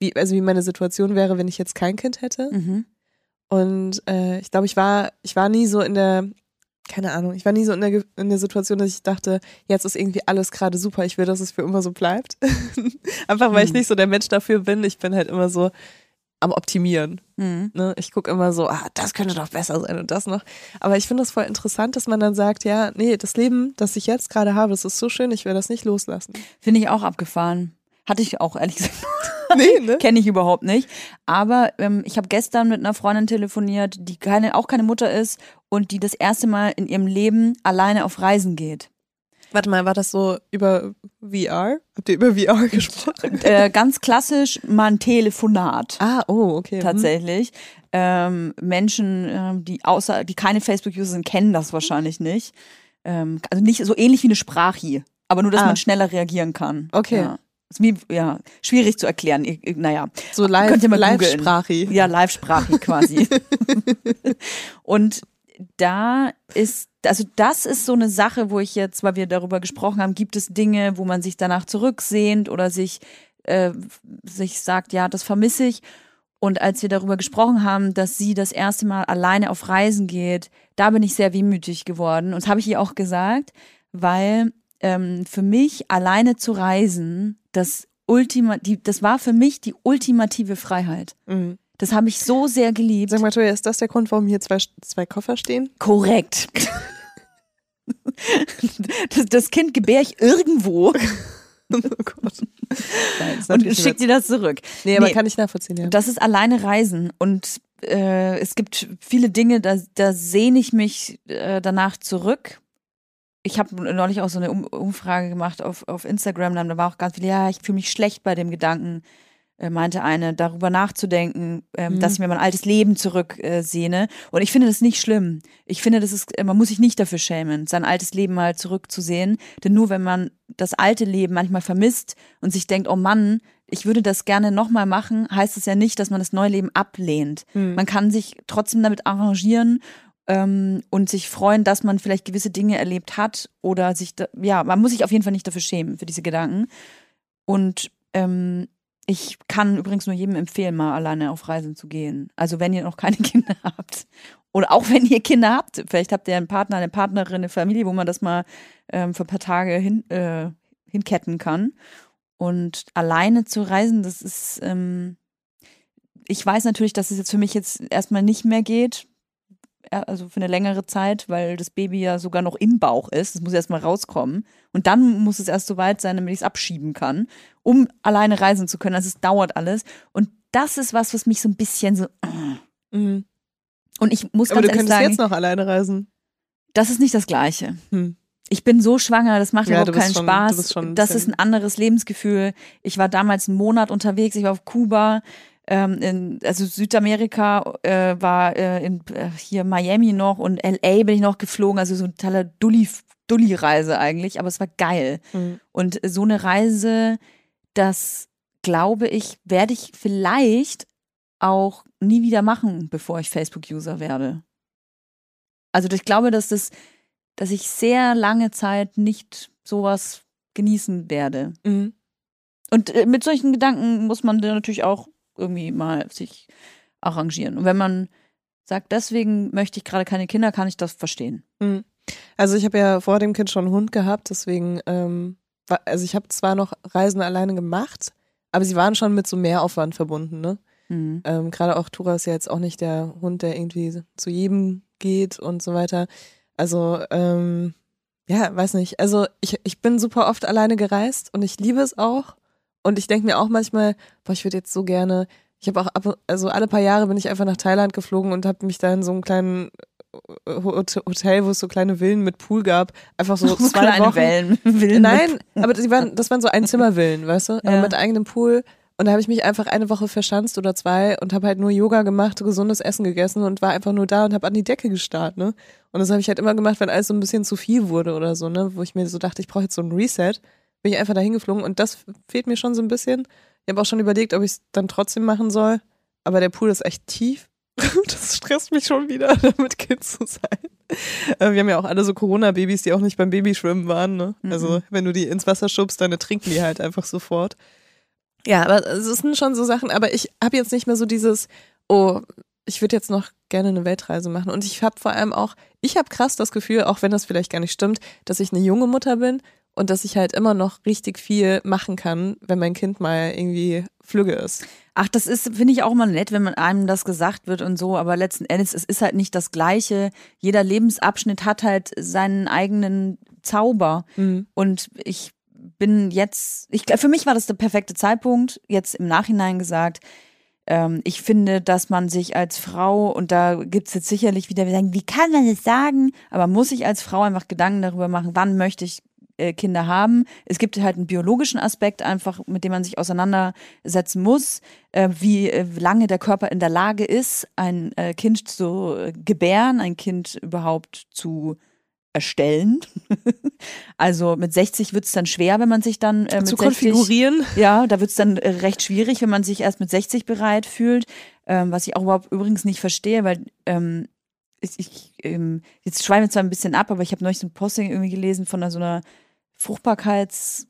wie, also wie meine Situation wäre, wenn ich jetzt kein Kind hätte. Mhm. Und äh, ich glaube, ich war, ich war nie so in der, keine Ahnung, ich war nie so in der, in der Situation, dass ich dachte, jetzt ist irgendwie alles gerade super, ich will, dass es für immer so bleibt. Einfach weil ich Hm. nicht so der Mensch dafür bin. Ich bin halt immer so am Optimieren. Mhm. Ne? Ich gucke immer so, ah, das könnte doch besser sein und das noch. Aber ich finde es voll interessant, dass man dann sagt, ja, nee, das Leben, das ich jetzt gerade habe, das ist so schön, ich will das nicht loslassen. Finde ich auch abgefahren. Hatte ich auch, ehrlich gesagt. nee, ne? Kenne ich überhaupt nicht. Aber ähm, ich habe gestern mit einer Freundin telefoniert, die keine, auch keine Mutter ist und die das erste Mal in ihrem Leben alleine auf Reisen geht. Warte mal, war das so über VR? Habt ihr über VR gesprochen? Äh, ganz klassisch mal ein Telefonat. Ah, oh, okay. Tatsächlich. Ähm, Menschen, ähm, die außer, die keine Facebook-User sind, kennen das wahrscheinlich nicht. Ähm, also nicht so ähnlich wie eine Sprache, aber nur, dass Ah. man schneller reagieren kann. Okay. Ja. Ist wie, ja, schwierig zu erklären. Ich- ich- Naja. So live, Könnt ihr mal live googeln. Sprache. Ja, Live-Sprache quasi. und da ist, also das ist so eine Sache, wo ich jetzt, weil wir darüber gesprochen haben, gibt es Dinge, wo man sich danach zurücksehnt oder sich, äh, sich sagt, ja, das vermisse ich. Und als wir darüber gesprochen haben, dass sie das erste Mal alleine auf Reisen geht, da bin ich sehr wehmütig geworden. Und das habe ich ihr auch gesagt, weil ähm, für mich alleine zu reisen, das Ultima, die, das war für mich die ultimative Freiheit. Mhm. Das habe ich so sehr geliebt. Sag mal, Toya, ist das der Grund, warum hier zwei, zwei Koffer stehen? Korrekt. Das, das Kind gebär ich irgendwo oh Gott. Nein, und schickt sie das zurück. Nee, aber Nee. kann ich nachvollziehen, ja. Das ist alleine Reisen und äh, es gibt viele Dinge, da, da sehne ich mich äh, danach zurück. Ich habe neulich auch so eine um Umfrage gemacht auf, auf Instagram, da war auch ganz viel, ja, ich fühle mich schlecht bei dem Gedanken, meinte eine, darüber nachzudenken, ähm, Mhm. dass ich mir mein altes Leben zurücksehne. Äh, und ich finde das nicht schlimm. Ich finde, das ist, man muss sich nicht dafür schämen, sein altes Leben mal zurückzusehen. Denn nur wenn man das alte Leben manchmal vermisst und sich denkt, oh Mann, ich würde das gerne nochmal machen, heißt es ja nicht, dass man das neue Leben ablehnt. Mhm. Man kann sich trotzdem damit arrangieren ähm, und sich freuen, dass man vielleicht gewisse Dinge erlebt hat oder sich, da, ja, man muss sich auf jeden Fall nicht dafür schämen, für diese Gedanken. Und ähm, ich kann übrigens nur jedem empfehlen, mal alleine auf Reisen zu gehen. Also wenn ihr noch keine Kinder habt oder auch wenn ihr Kinder habt, vielleicht habt ihr einen Partner, eine Partnerin, eine Familie, wo man das mal ähm, für ein paar Tage hin, äh, hinketten kann. Und alleine zu reisen, das ist, ähm, ich weiß natürlich, dass es jetzt für mich jetzt erstmal nicht mehr geht. Ja, Also für eine längere Zeit, weil das Baby ja sogar noch im Bauch ist. Das muss erstmal rauskommen. Und dann muss es erst so weit sein, damit ich es abschieben kann, um alleine reisen zu können. Also es dauert alles. Und das ist was, was mich so ein bisschen so. Mhm. Und ich muss Aber ganz du könntest sagen, jetzt noch alleine reisen. das ist nicht das Gleiche. Hm. Ich bin so schwanger, das macht Ja, überhaupt keinen schon- Spaß. das ist ein anderes Lebensgefühl. Ich war damals einen Monat unterwegs, ich war auf Kuba, ähm, in, also Südamerika, äh, war äh, in äh, hier Miami noch und LA bin ich noch geflogen, also so ein totaler Dulli, Dulli-Reise eigentlich, aber es war geil. Mhm. Und so eine Reise, das glaube ich, werde ich vielleicht auch nie wieder machen, bevor ich Facebook-User werde. Also ich glaube, dass das, dass ich sehr lange Zeit nicht sowas genießen werde. Mhm. Und äh, mit solchen Gedanken muss man natürlich auch irgendwie mal sich arrangieren. Und wenn man sagt, deswegen möchte ich gerade keine Kinder, kann ich das verstehen. Mhm. Also ich habe ja vor dem Kind schon einen Hund gehabt, deswegen, ähm, also ich habe zwar noch Reisen alleine gemacht, aber sie waren schon mit so Mehraufwand verbunden, ne? Mhm. Ähm, Gerade auch Tura ist ja jetzt auch nicht der Hund, der irgendwie zu jedem geht und so weiter. Also, ähm, ja, weiß nicht. Also ich, ich bin super oft alleine gereist und ich liebe es auch. Und ich denke mir auch manchmal, boah, ich würde jetzt so gerne, ich habe auch ab, also alle paar Jahre bin ich einfach nach Thailand geflogen und habe mich da in so einem kleinen äh, Hot- Hotel, wo es so kleine Villen mit Pool gab, einfach so zwei Kleine Wochen. Wellen. Willen Nein, aber die waren, das waren so Einzimmervillen, weißt du, aber Ja. mit eigenem Pool. Und da habe ich mich einfach eine Woche verschanzt oder zwei und habe halt nur Yoga gemacht, gesundes Essen gegessen und war einfach nur da und habe an die Decke gestarrt, ne? Und das habe ich halt immer gemacht, wenn alles so ein bisschen zu viel wurde oder so, ne? Wo ich mir so dachte, ich brauche jetzt so ein Reset, bin ich einfach dahin geflogen und das fehlt mir schon so ein bisschen. Ich habe auch schon überlegt, ob ich es dann trotzdem machen soll, aber der Pool ist echt tief. Das stresst mich schon wieder, damit Kind zu sein. Äh, Wir haben ja auch alle so Corona-Babys, die auch nicht beim Babyschwimmen waren. Ne? Also wenn du die ins Wasser schubst, dann trinken die halt einfach sofort. Ja, aber es sind schon so Sachen, aber ich habe jetzt nicht mehr so dieses, oh, ich würde jetzt noch gerne eine Weltreise machen. Und ich habe vor allem auch, ich habe krass das Gefühl, auch wenn das vielleicht gar nicht stimmt, dass ich eine junge Mutter bin und dass ich halt immer noch richtig viel machen kann, wenn mein Kind mal irgendwie flügge ist. Ach, das ist, finde ich auch immer nett, wenn man einem das gesagt wird und so, aber letzten Endes, es ist halt nicht das Gleiche. Jeder Lebensabschnitt hat halt seinen eigenen Zauber. Mhm. Und ich bin jetzt, ich, für mich war das der perfekte Zeitpunkt, jetzt im Nachhinein gesagt. Ähm, ich finde, dass man sich als Frau, und da gibt's jetzt sicherlich wieder, sagen, wie kann man das sagen? Aber muss ich als Frau einfach Gedanken darüber machen, wann möchte ich Kinder haben. Es gibt halt einen biologischen Aspekt einfach, mit dem man sich auseinandersetzen muss, äh, wie äh, lange der Körper in der Lage ist, ein äh, Kind zu äh, gebären, ein Kind überhaupt zu erstellen. also mit 60 wird's dann schwer, wenn man sich dann äh, mit Zu 60 konfigurieren. ja, da wird's dann äh, recht schwierig, wenn man sich erst mit 60 bereit fühlt. Ähm, was ich auch überhaupt übrigens nicht verstehe, weil ähm, ich, ich ähm, jetzt schweife ich zwar ein bisschen ab, aber ich habe neulich so ein Posting irgendwie gelesen von einer, so einer Fruchtbarkeits,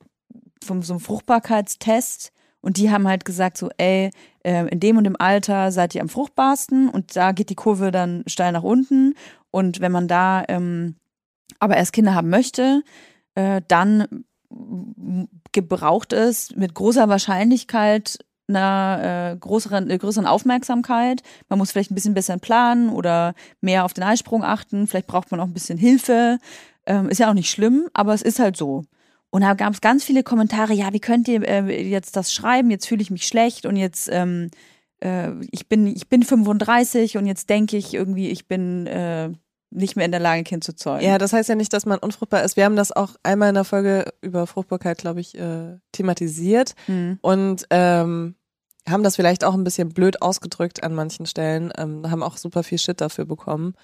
von so einem Fruchtbarkeitstest und die haben halt gesagt so, ey, äh, in dem und dem Alter seid ihr am fruchtbarsten und da geht die Kurve dann steil nach unten und wenn man da ähm, aber erst Kinder haben möchte, äh, dann gebraucht es mit großer Wahrscheinlichkeit einer äh, größeren, äh, größeren Aufmerksamkeit. Man muss vielleicht ein bisschen besser planen oder mehr auf den Eisprung achten. Vielleicht braucht man auch ein bisschen Hilfe. Ähm, ist ja auch nicht schlimm, aber es ist halt so. Und da gab es ganz viele Kommentare, ja, wie könnt ihr äh, jetzt das schreiben? Jetzt fühle ich mich schlecht und jetzt, ähm, äh, ich, bin, ich bin 35 und jetzt denke ich irgendwie, ich bin äh, nicht mehr in der Lage, ein Kind zu zeugen. Ja, das heißt ja nicht, dass man unfruchtbar ist. Wir haben das auch einmal in der Folge über Fruchtbarkeit, glaube ich, äh, thematisiert Hm. und ähm, haben das vielleicht auch ein bisschen blöd ausgedrückt an manchen Stellen, ähm, haben auch super viel Shit dafür bekommen.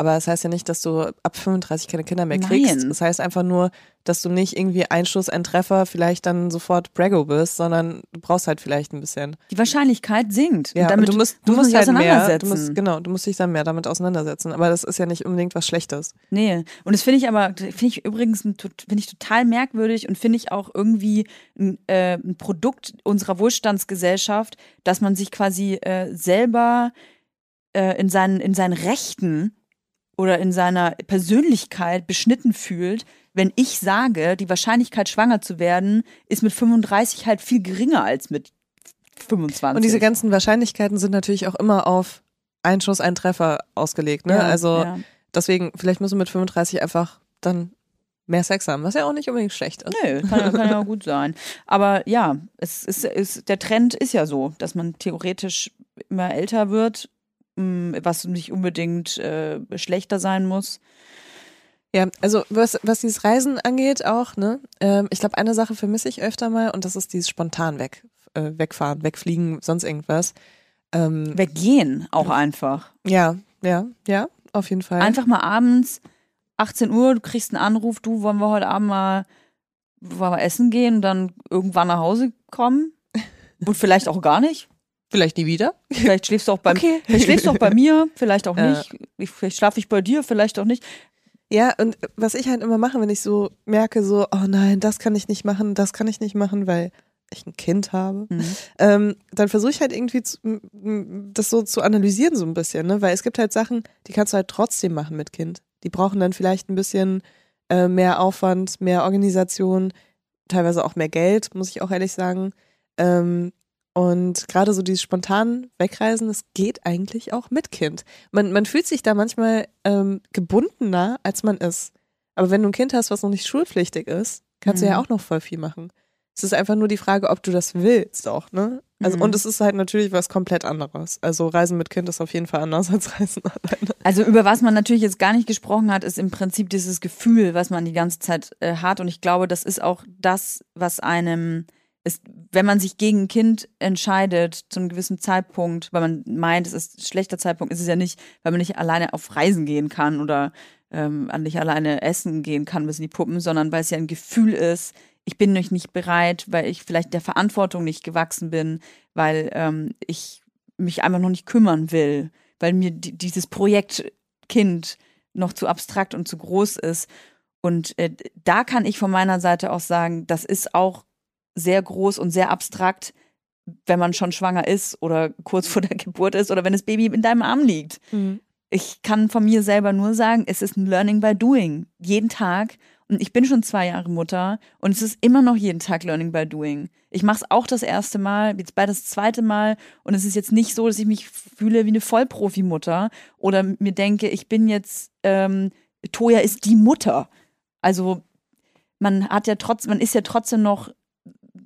Aber das heißt ja nicht, dass du ab 35 keine Kinder mehr kriegst. Nein. Das heißt einfach nur, dass du nicht irgendwie ein Schuss, ein Treffer vielleicht dann sofort Braggo bist, sondern du brauchst halt vielleicht ein bisschen. Die Wahrscheinlichkeit sinkt. Ja, und damit und du musst, du musst sich halt mehr, auseinandersetzen. du musst, genau, du musst dich dann mehr damit auseinandersetzen. Aber das ist ja nicht unbedingt was Schlechtes. Nee, und das finde ich aber, finde ich übrigens finde ich total merkwürdig und finde ich auch irgendwie ein, äh, ein Produkt unserer Wohlstandsgesellschaft, dass man sich quasi äh, selber äh, in, seinen, in seinen Rechten oder in seiner Persönlichkeit beschnitten fühlt, wenn ich sage, die Wahrscheinlichkeit, schwanger zu werden, ist mit 35 halt viel geringer als mit 25. Und diese ganzen Wahrscheinlichkeiten sind natürlich auch immer auf ein Schuss, ein Treffer ausgelegt. Ne? Ja, also ja. deswegen, vielleicht musst du mit 35 einfach dann mehr Sex haben, was ja auch nicht unbedingt schlecht ist. Nö, kann, ja- kann ja auch gut sein. Aber ja, es ist, ist, der Trend ist ja so, dass man theoretisch immer älter wird, was nicht unbedingt äh, schlechter sein muss. Ja, also was, was dieses Reisen angeht auch, ne? Ähm, ich glaube, eine Sache vermisse ich öfter mal und das ist dieses spontan weg, äh, wegfahren, wegfliegen, sonst irgendwas. Ähm, Weggehen auch einfach. ja, ja, ja, auf jeden Fall. Einfach mal abends, 18 Uhr, du kriegst einen Anruf, du wollen wir heute Abend mal, wollen wir essen gehen und dann irgendwann nach Hause kommen. Und vielleicht auch gar nicht. Vielleicht nie wieder. Vielleicht schläfst du auch bei, Okay. vielleicht schläfst du auch bei mir, vielleicht auch Ja. nicht. Ich, vielleicht schlafe ich bei dir, vielleicht auch nicht. Ja, und was ich halt immer mache, wenn ich so merke, so, oh nein, das kann ich nicht machen, das kann ich nicht machen, weil ich ein Kind habe, Mhm. ähm, dann versuche ich halt irgendwie zu, das so zu analysieren so ein bisschen, ne? Weil es gibt halt Sachen, die kannst du halt trotzdem machen mit Kind. Die brauchen dann vielleicht ein bisschen äh, mehr Aufwand, mehr Organisation, teilweise auch mehr Geld, muss ich auch ehrlich sagen. Ähm, und gerade so dieses spontan Wegreisen, das geht eigentlich auch mit Kind. Man, man fühlt sich da manchmal ähm, gebundener, als man ist. Aber wenn du ein Kind hast, was noch nicht schulpflichtig ist, kannst du Mhm. ja auch noch voll viel machen. Es ist einfach nur die Frage, ob du das willst auch, ne? Also, Mhm. und es ist halt natürlich was komplett anderes. Also Reisen mit Kind ist auf jeden Fall anders als Reisen alleine. Also über was man natürlich jetzt gar nicht gesprochen hat, ist im Prinzip dieses Gefühl, was man die ganze Zeit äh, hat. Und ich glaube, das ist auch das, was einem ist, wenn man sich gegen ein Kind entscheidet zu einem gewissen Zeitpunkt, weil man meint, es ist ein schlechter Zeitpunkt, ist es ja nicht, weil man nicht alleine auf Reisen gehen kann oder ähm, nicht alleine essen gehen kann bis in die Puppen, sondern weil es ja ein Gefühl ist, ich bin noch nicht bereit, weil ich vielleicht der Verantwortung nicht gewachsen bin, weil ähm, ich mich einfach noch nicht kümmern will, weil mir dieses Projekt Kind noch zu abstrakt und zu groß ist. Und äh, da kann ich von meiner Seite auch sagen, das ist auch sehr groß und sehr abstrakt, wenn man schon schwanger ist oder kurz vor der Geburt ist oder wenn das Baby in deinem Arm liegt. Mhm. Ich kann von mir selber nur sagen, es ist ein Learning by Doing. Jeden Tag. Und ich bin schon zwei Jahre Mutter und es ist immer noch jeden Tag Learning by Doing. Ich mache es auch das erste Mal, jetzt bald das zweite Mal und es ist jetzt nicht so, dass ich mich fühle wie eine Vollprofi-Mutter oder mir denke, ich bin jetzt, ähm, Toja ist die Mutter. Also man hat ja trotzdem, man ist ja trotzdem noch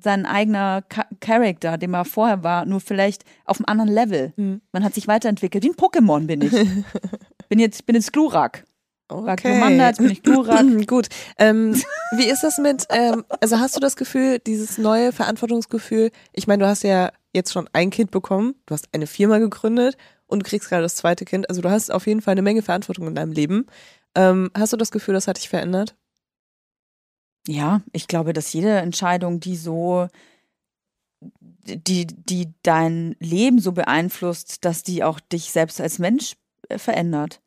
sein eigener Charakter, den man vorher war, nur vielleicht auf einem anderen Level. Mhm. Man hat sich weiterentwickelt. Wie ein Pokémon bin ich. bin jetzt, bin jetzt Glurak. Okay. War jetzt bin ich Glurak. Gut. Ähm, wie ist das mit, ähm, also hast du das Gefühl, dieses neue Verantwortungsgefühl, ich meine, du hast ja jetzt schon ein Kind bekommen, du hast eine Firma gegründet und du kriegst gerade das zweite Kind, also du hast auf jeden Fall eine Menge Verantwortung in deinem Leben. Ähm, hast du das Gefühl, das hat dich verändert? Ja, ich glaube, dass jede Entscheidung, die so, die, die dein Leben so beeinflusst, dass die auch dich selbst als Mensch äh, verändert.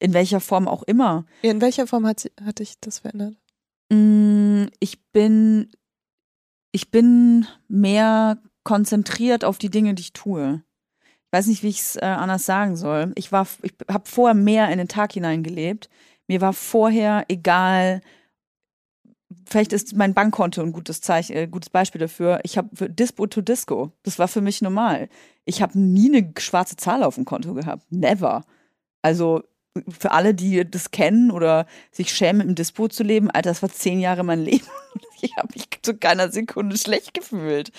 In welcher Form auch immer. In welcher Form hat, hat dich das verändert? Mm, ich bin, ich bin mehr konzentriert auf die Dinge, die ich tue. Ich weiß nicht, wie ich es äh, anders sagen soll. Ich war, ich habe vorher mehr in den Tag hineingelebt. Mir war vorher egal, vielleicht ist mein Bankkonto ein gutes Zeichen, äh, gutes Beispiel dafür. Ich habe Dispo to Disco. Das war für mich normal. Ich habe nie eine schwarze Zahl auf dem Konto gehabt. Never. Also für alle, die das kennen oder sich schämen, im Dispo zu leben, Alter, das war zehn Jahre mein Leben. Ich habe mich zu keiner Sekunde schlecht gefühlt.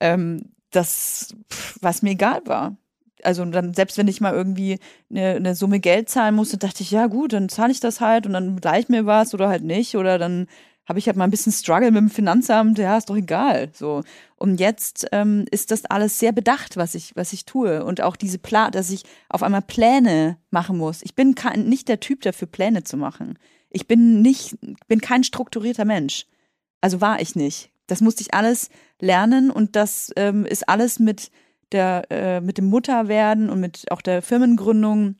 Ähm, das, was mir egal war. Also dann, selbst wenn ich mal irgendwie eine, eine Summe Geld zahlen musste, dachte ich, ja gut, dann zahle ich das halt und dann gleich mir was oder halt nicht. Oder dann habe ich halt mal ein bisschen Struggle mit dem Finanzamt, ja, ist doch egal. So. Und jetzt ähm, ist das alles sehr bedacht, was ich, was ich tue. Und auch diese Plan, dass ich auf einmal Pläne machen muss. Ich bin kein, nicht der Typ dafür, Pläne zu machen. Ich bin nicht, bin kein strukturierter Mensch. Also war ich nicht. Das musste ich alles lernen und das ähm, ist alles mit der, äh, mit dem Mutterwerden und mit auch der Firmengründung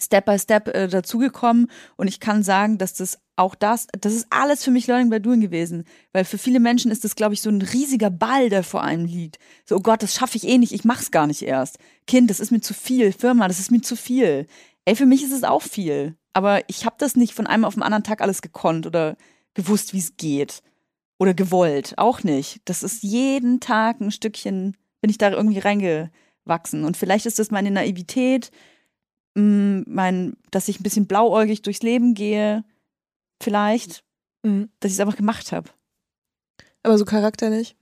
Step by Step äh, dazugekommen und ich kann sagen, dass das auch das, das ist alles für mich Learning by Doing gewesen, weil für viele Menschen ist das, glaube ich, so ein riesiger Ball, der vor einem liegt. So, oh Gott, das schaffe ich eh nicht, ich mach's gar nicht erst. Kind, das ist mir zu viel, Firma, das ist mir zu viel. Ey, für mich ist es auch viel, aber ich habe das nicht von einem auf den anderen Tag alles gekonnt oder gewusst, wie es geht oder gewollt, auch nicht. Das ist jeden Tag ein Stückchen, bin ich da irgendwie reingewachsen und vielleicht ist das meine Naivität, mm, mein, dass ich ein bisschen blauäugig durchs Leben gehe, vielleicht, mhm. dass ich es einfach gemacht habe. Aber so charakterlich?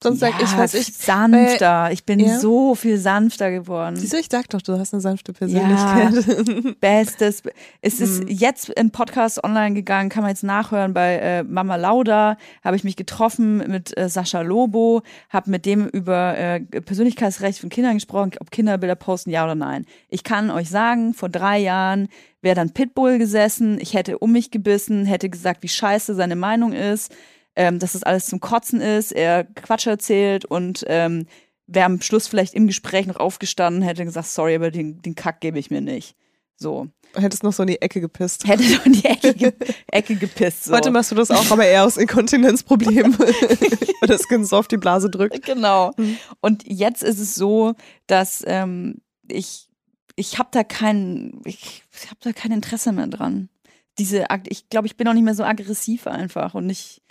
Sonst ja, sag ich was ich. Sanfter. Weil, ich bin ja. so viel sanfter geworden. Siehst du, ich sag doch, du hast eine sanfte Persönlichkeit. Ja, Bestes. Es ist mhm. jetzt ein Podcast online gegangen, kann man jetzt nachhören bei äh, Mama Lauda. Habe ich mich getroffen mit äh, Sascha Lobo, habe mit dem über äh, Persönlichkeitsrecht von Kindern gesprochen, ob Kinderbilder posten, ja oder nein. Ich kann euch sagen, vor drei Jahren wäre dann Pitbull gesessen, ich hätte um mich gebissen, hätte gesagt, wie scheiße seine Meinung ist ähm, dass das alles zum Kotzen ist, er Quatsch erzählt und ähm, wäre am Schluss vielleicht im Gespräch noch aufgestanden, hätte gesagt, sorry, aber den, den Kack gebe ich mir nicht. So. Hättest noch so in die Ecke gepisst. Hätte noch in die Ecke, ge Ecke gepisst. So. Heute machst du das auch, aber eher aus Inkontinenzproblemen, weil das Kind so auf die Blase drückt. Genau. Mhm. Und jetzt ist es so, dass ähm, ich, ich habe da kein, ich, ich habe da kein Interesse mehr dran. Diese, ich glaube, ich bin auch nicht mehr so aggressiv einfach und nicht,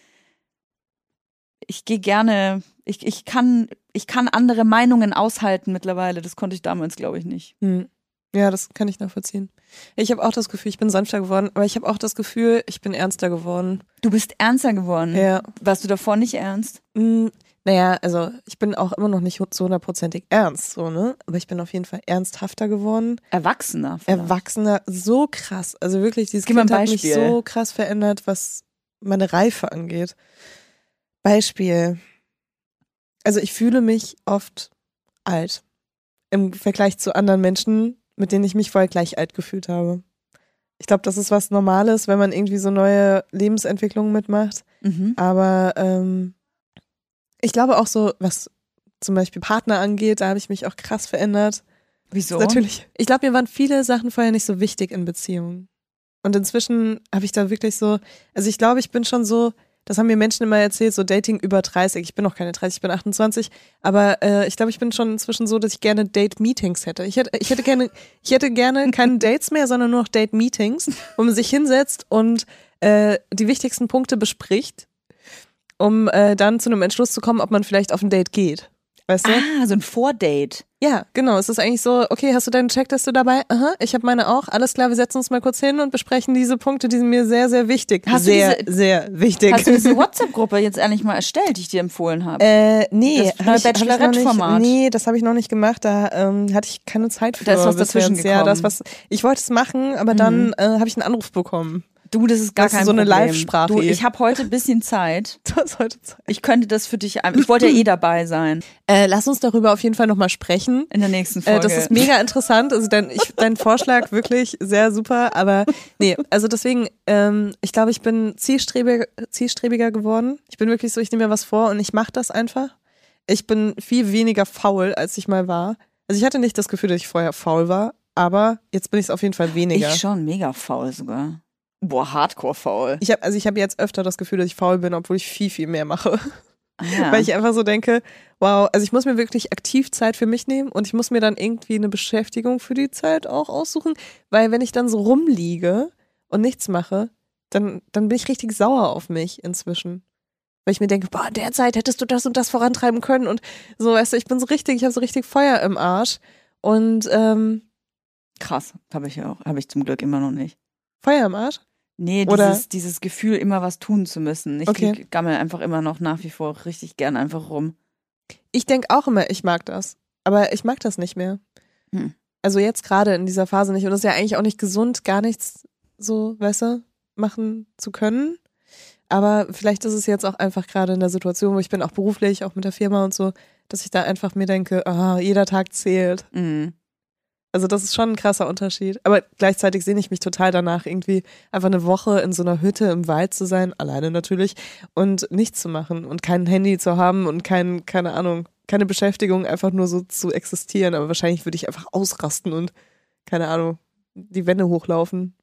ich gehe gerne, ich, ich, kann, ich kann andere Meinungen aushalten mittlerweile. Das konnte ich damals, glaube ich, nicht. Hm. Ja, das kann ich nachvollziehen. Ich habe auch das Gefühl, ich bin sanfter geworden, aber ich habe auch das Gefühl, ich bin ernster geworden. Du bist ernster geworden? Ja. Warst du davor nicht ernst? Mm, naja, also ich bin auch immer noch nicht so hundertprozentig ernst, so, ne? Aber ich bin auf jeden Fall ernsthafter geworden. Erwachsener. Vielleicht. Erwachsener, so krass. Also wirklich, dieses Gib Kind hat mich so krass verändert, was meine Reife angeht. Beispiel. Also ich fühle mich oft alt im Vergleich zu anderen Menschen, mit denen ich mich vorher gleich alt gefühlt habe. Ich glaube, das ist was Normales, wenn man irgendwie so neue Lebensentwicklungen mitmacht. Mhm. Aber ähm, ich glaube auch so, was zum Beispiel Partner angeht, da habe ich mich auch krass verändert. Wieso? Natürlich. Ich glaube, mir waren viele Sachen vorher nicht so wichtig in Beziehungen. Und inzwischen habe ich da wirklich so, also ich glaube, ich bin schon so, das haben mir Menschen immer erzählt, so Dating über 30. Ich bin noch keine 30, ich bin 28. Aber äh, ich glaube, ich bin schon inzwischen so, dass ich gerne Date-Meetings hätte. Ich hätte, ich hätte gerne, ich hätte gerne keine Dates mehr, sondern nur noch Date-Meetings, wo man sich hinsetzt und äh, die wichtigsten Punkte bespricht, um äh, dann zu einem Entschluss zu kommen, ob man vielleicht auf ein Date geht. Weißt du? Ah, so ein Vordate. Ja, genau. Es ist eigentlich so, okay, hast du deine Checkliste dabei? Aha, ich habe meine auch. Alles klar, wir setzen uns mal kurz hin und besprechen diese Punkte, die sind mir sehr, sehr wichtig. Hast sehr, diese- sehr wichtig. Hast du diese WhatsApp-Gruppe jetzt endlich mal erstellt, die ich dir empfohlen habe? Äh, nee, Das hab Bachelorette-Format. Nee, das habe ich noch nicht gemacht. Da ähm, hatte ich keine Zeit für. Da ist was dazwischen jetzt. Ja, das gekommen. was ich wollte es machen, aber dann äh, habe ich einen Anruf bekommen. Du, das ist gar das ist kein so eine Problem. Live-Sprache Du, ich habe heute ein bisschen Zeit. Das ist heute Zeit. Ich könnte das für dich, ich wollte ja eh dabei sein Äh, lass uns darüber auf jeden Fall nochmal sprechen. in der nächsten Äh, Folge. das ist mega interessant. Also dein, ich, dein Vorschlag wirklich sehr super. Aber nee, also deswegen, ähm, ich glaube, ich bin zielstrebiger, zielstrebiger geworden. Ich bin wirklich so, ich nehme mir was vor und ich mache das einfach. Ich bin viel weniger faul, als ich mal war. Also ich hatte nicht das Gefühl, dass ich vorher faul war, aber jetzt bin ich es auf jeden Fall weniger. Ich schon mega faul sogar. Boah, hardcore faul. Ich habe also ich habe jetzt öfter das Gefühl, dass ich faul bin, obwohl ich viel viel mehr mache, Ah, ja. weil ich einfach so denke, wow, also ich muss mir wirklich aktiv Zeit für mich nehmen und ich muss mir dann irgendwie eine Beschäftigung für die Zeit auch aussuchen, weil wenn ich dann so rumliege und nichts mache, dann dann bin ich richtig sauer auf mich inzwischen. Weil ich mir denke, boah, in der Zeit hättest du das und das vorantreiben können und so, weißt du, ich bin so richtig, ich habe so richtig Feuer im Arsch und ähm, Krass, habe ich ja auch, habe ich zum Glück immer noch nicht. Feuer im Arsch? Nee, Oder- dieses, dieses Gefühl, immer was tun zu müssen. Ich Okay. lieg- gammel einfach immer noch nach wie vor richtig gern einfach rum. Ich denke auch immer, ich mag das. Aber ich mag das nicht mehr. Hm. Also jetzt gerade in dieser Phase nicht. Und es ist ja eigentlich auch nicht gesund, gar nichts so, weißt du, machen zu können. Aber vielleicht ist es jetzt auch einfach gerade in der Situation, wo ich bin, auch beruflich, auch mit der Firma und so, dass ich da einfach mir denke, ah, jeder Tag zählt. Mhm. Also das ist schon ein krasser Unterschied. Aber gleichzeitig sehne ich mich total danach, irgendwie einfach eine Woche in so einer Hütte im Wald zu sein, alleine natürlich, und nichts zu machen und kein Handy zu haben und kein, keine Ahnung, keine Beschäftigung, einfach nur so zu existieren. Aber wahrscheinlich würde ich einfach ausrasten und, keine Ahnung, die Wände hochlaufen.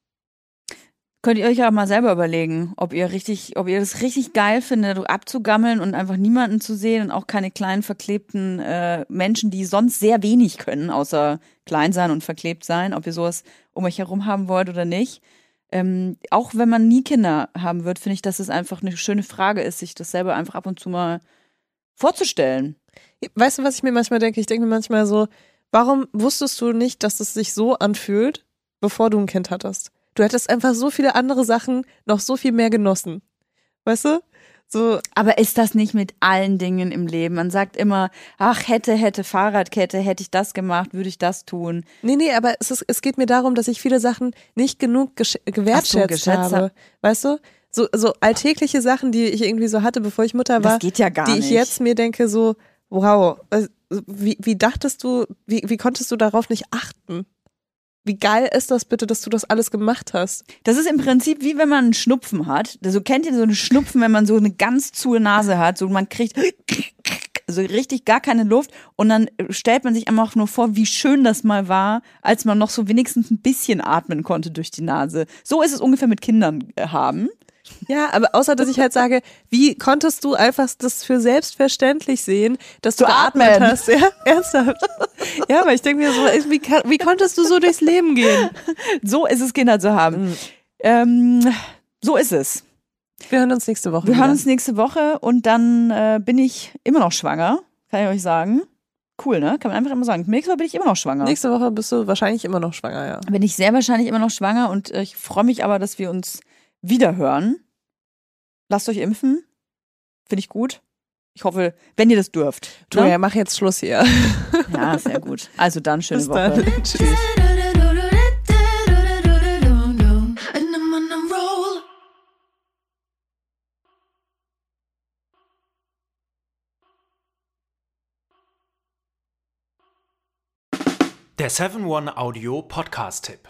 Könnt ihr euch ja mal selber überlegen, ob ihr richtig, ob ihr das richtig geil findet, abzugammeln und einfach niemanden zu sehen und auch keine kleinen verklebten äh, Menschen, die sonst sehr wenig können, außer klein sein und verklebt sein, ob ihr sowas um euch herum haben wollt oder nicht. Ähm, auch wenn man nie Kinder haben wird, finde ich, dass es einfach eine schöne Frage ist, sich das selber einfach ab und zu mal vorzustellen. Weißt du, was ich mir manchmal denke? Ich denke mir manchmal so, warum wusstest du nicht, dass es sich so anfühlt, bevor du ein Kind hattest? Du hättest einfach so viele andere Sachen noch so viel mehr genossen. Weißt du? So, Aber ist das nicht mit allen Dingen im Leben? Man sagt immer, ach, hätte, hätte, Fahrradkette, hätte ich das gemacht, würde ich das tun. Nee, nee, aber es, ist, es geht mir darum, dass ich viele Sachen nicht genug gesch- gewertschätzt habe. hab. Weißt du? So, so alltägliche Sachen, die ich irgendwie so hatte, bevor ich Mutter war, Das geht ja gar die nicht. ich jetzt mir denke, so, wow, äh, wie, wie dachtest du, wie, wie konntest du darauf nicht achten? Wie geil ist das bitte, dass du das alles gemacht hast? Das ist im Prinzip wie wenn man einen Schnupfen hat. So kennt ihr so einen Schnupfen, wenn man so eine ganz zuhe Nase hat, so man kriegt so richtig gar keine Luft und dann stellt man sich einfach nur vor, wie schön das mal war, als man noch so wenigstens ein bisschen atmen konnte durch die Nase. So ist es ungefähr mit Kindern äh, haben. Ja, aber außer, dass ich halt sage, wie konntest du einfach das für selbstverständlich sehen, dass du Zu geatmet atmen. hast? Ja, ernsthaft. Ja, aber ich denke mir so, wie, wie konntest du so durchs Leben gehen? So ist es, Kinder zu haben. Mhm. Ähm, so ist es. Wir hören uns nächste Woche. Wir wieder. hören uns nächste Woche und dann äh, bin ich immer noch schwanger, kann ich euch sagen. Cool, ne? Kann man einfach immer sagen. Nächste Woche bin ich immer noch schwanger. Nächste Woche bist du wahrscheinlich immer noch schwanger, ja. bin ich sehr wahrscheinlich immer noch schwanger und äh, ich freue mich aber, dass wir uns wieder hören. Lasst euch impfen. Finde ich gut. Ich hoffe, wenn ihr das dürft. Du, Ne? ja, mach jetzt Schluss hier. Ja, sehr gut. Also dann schöne Bis Woche. dann. Tschüss. Der 7-One-Audio-Podcast-Tipp.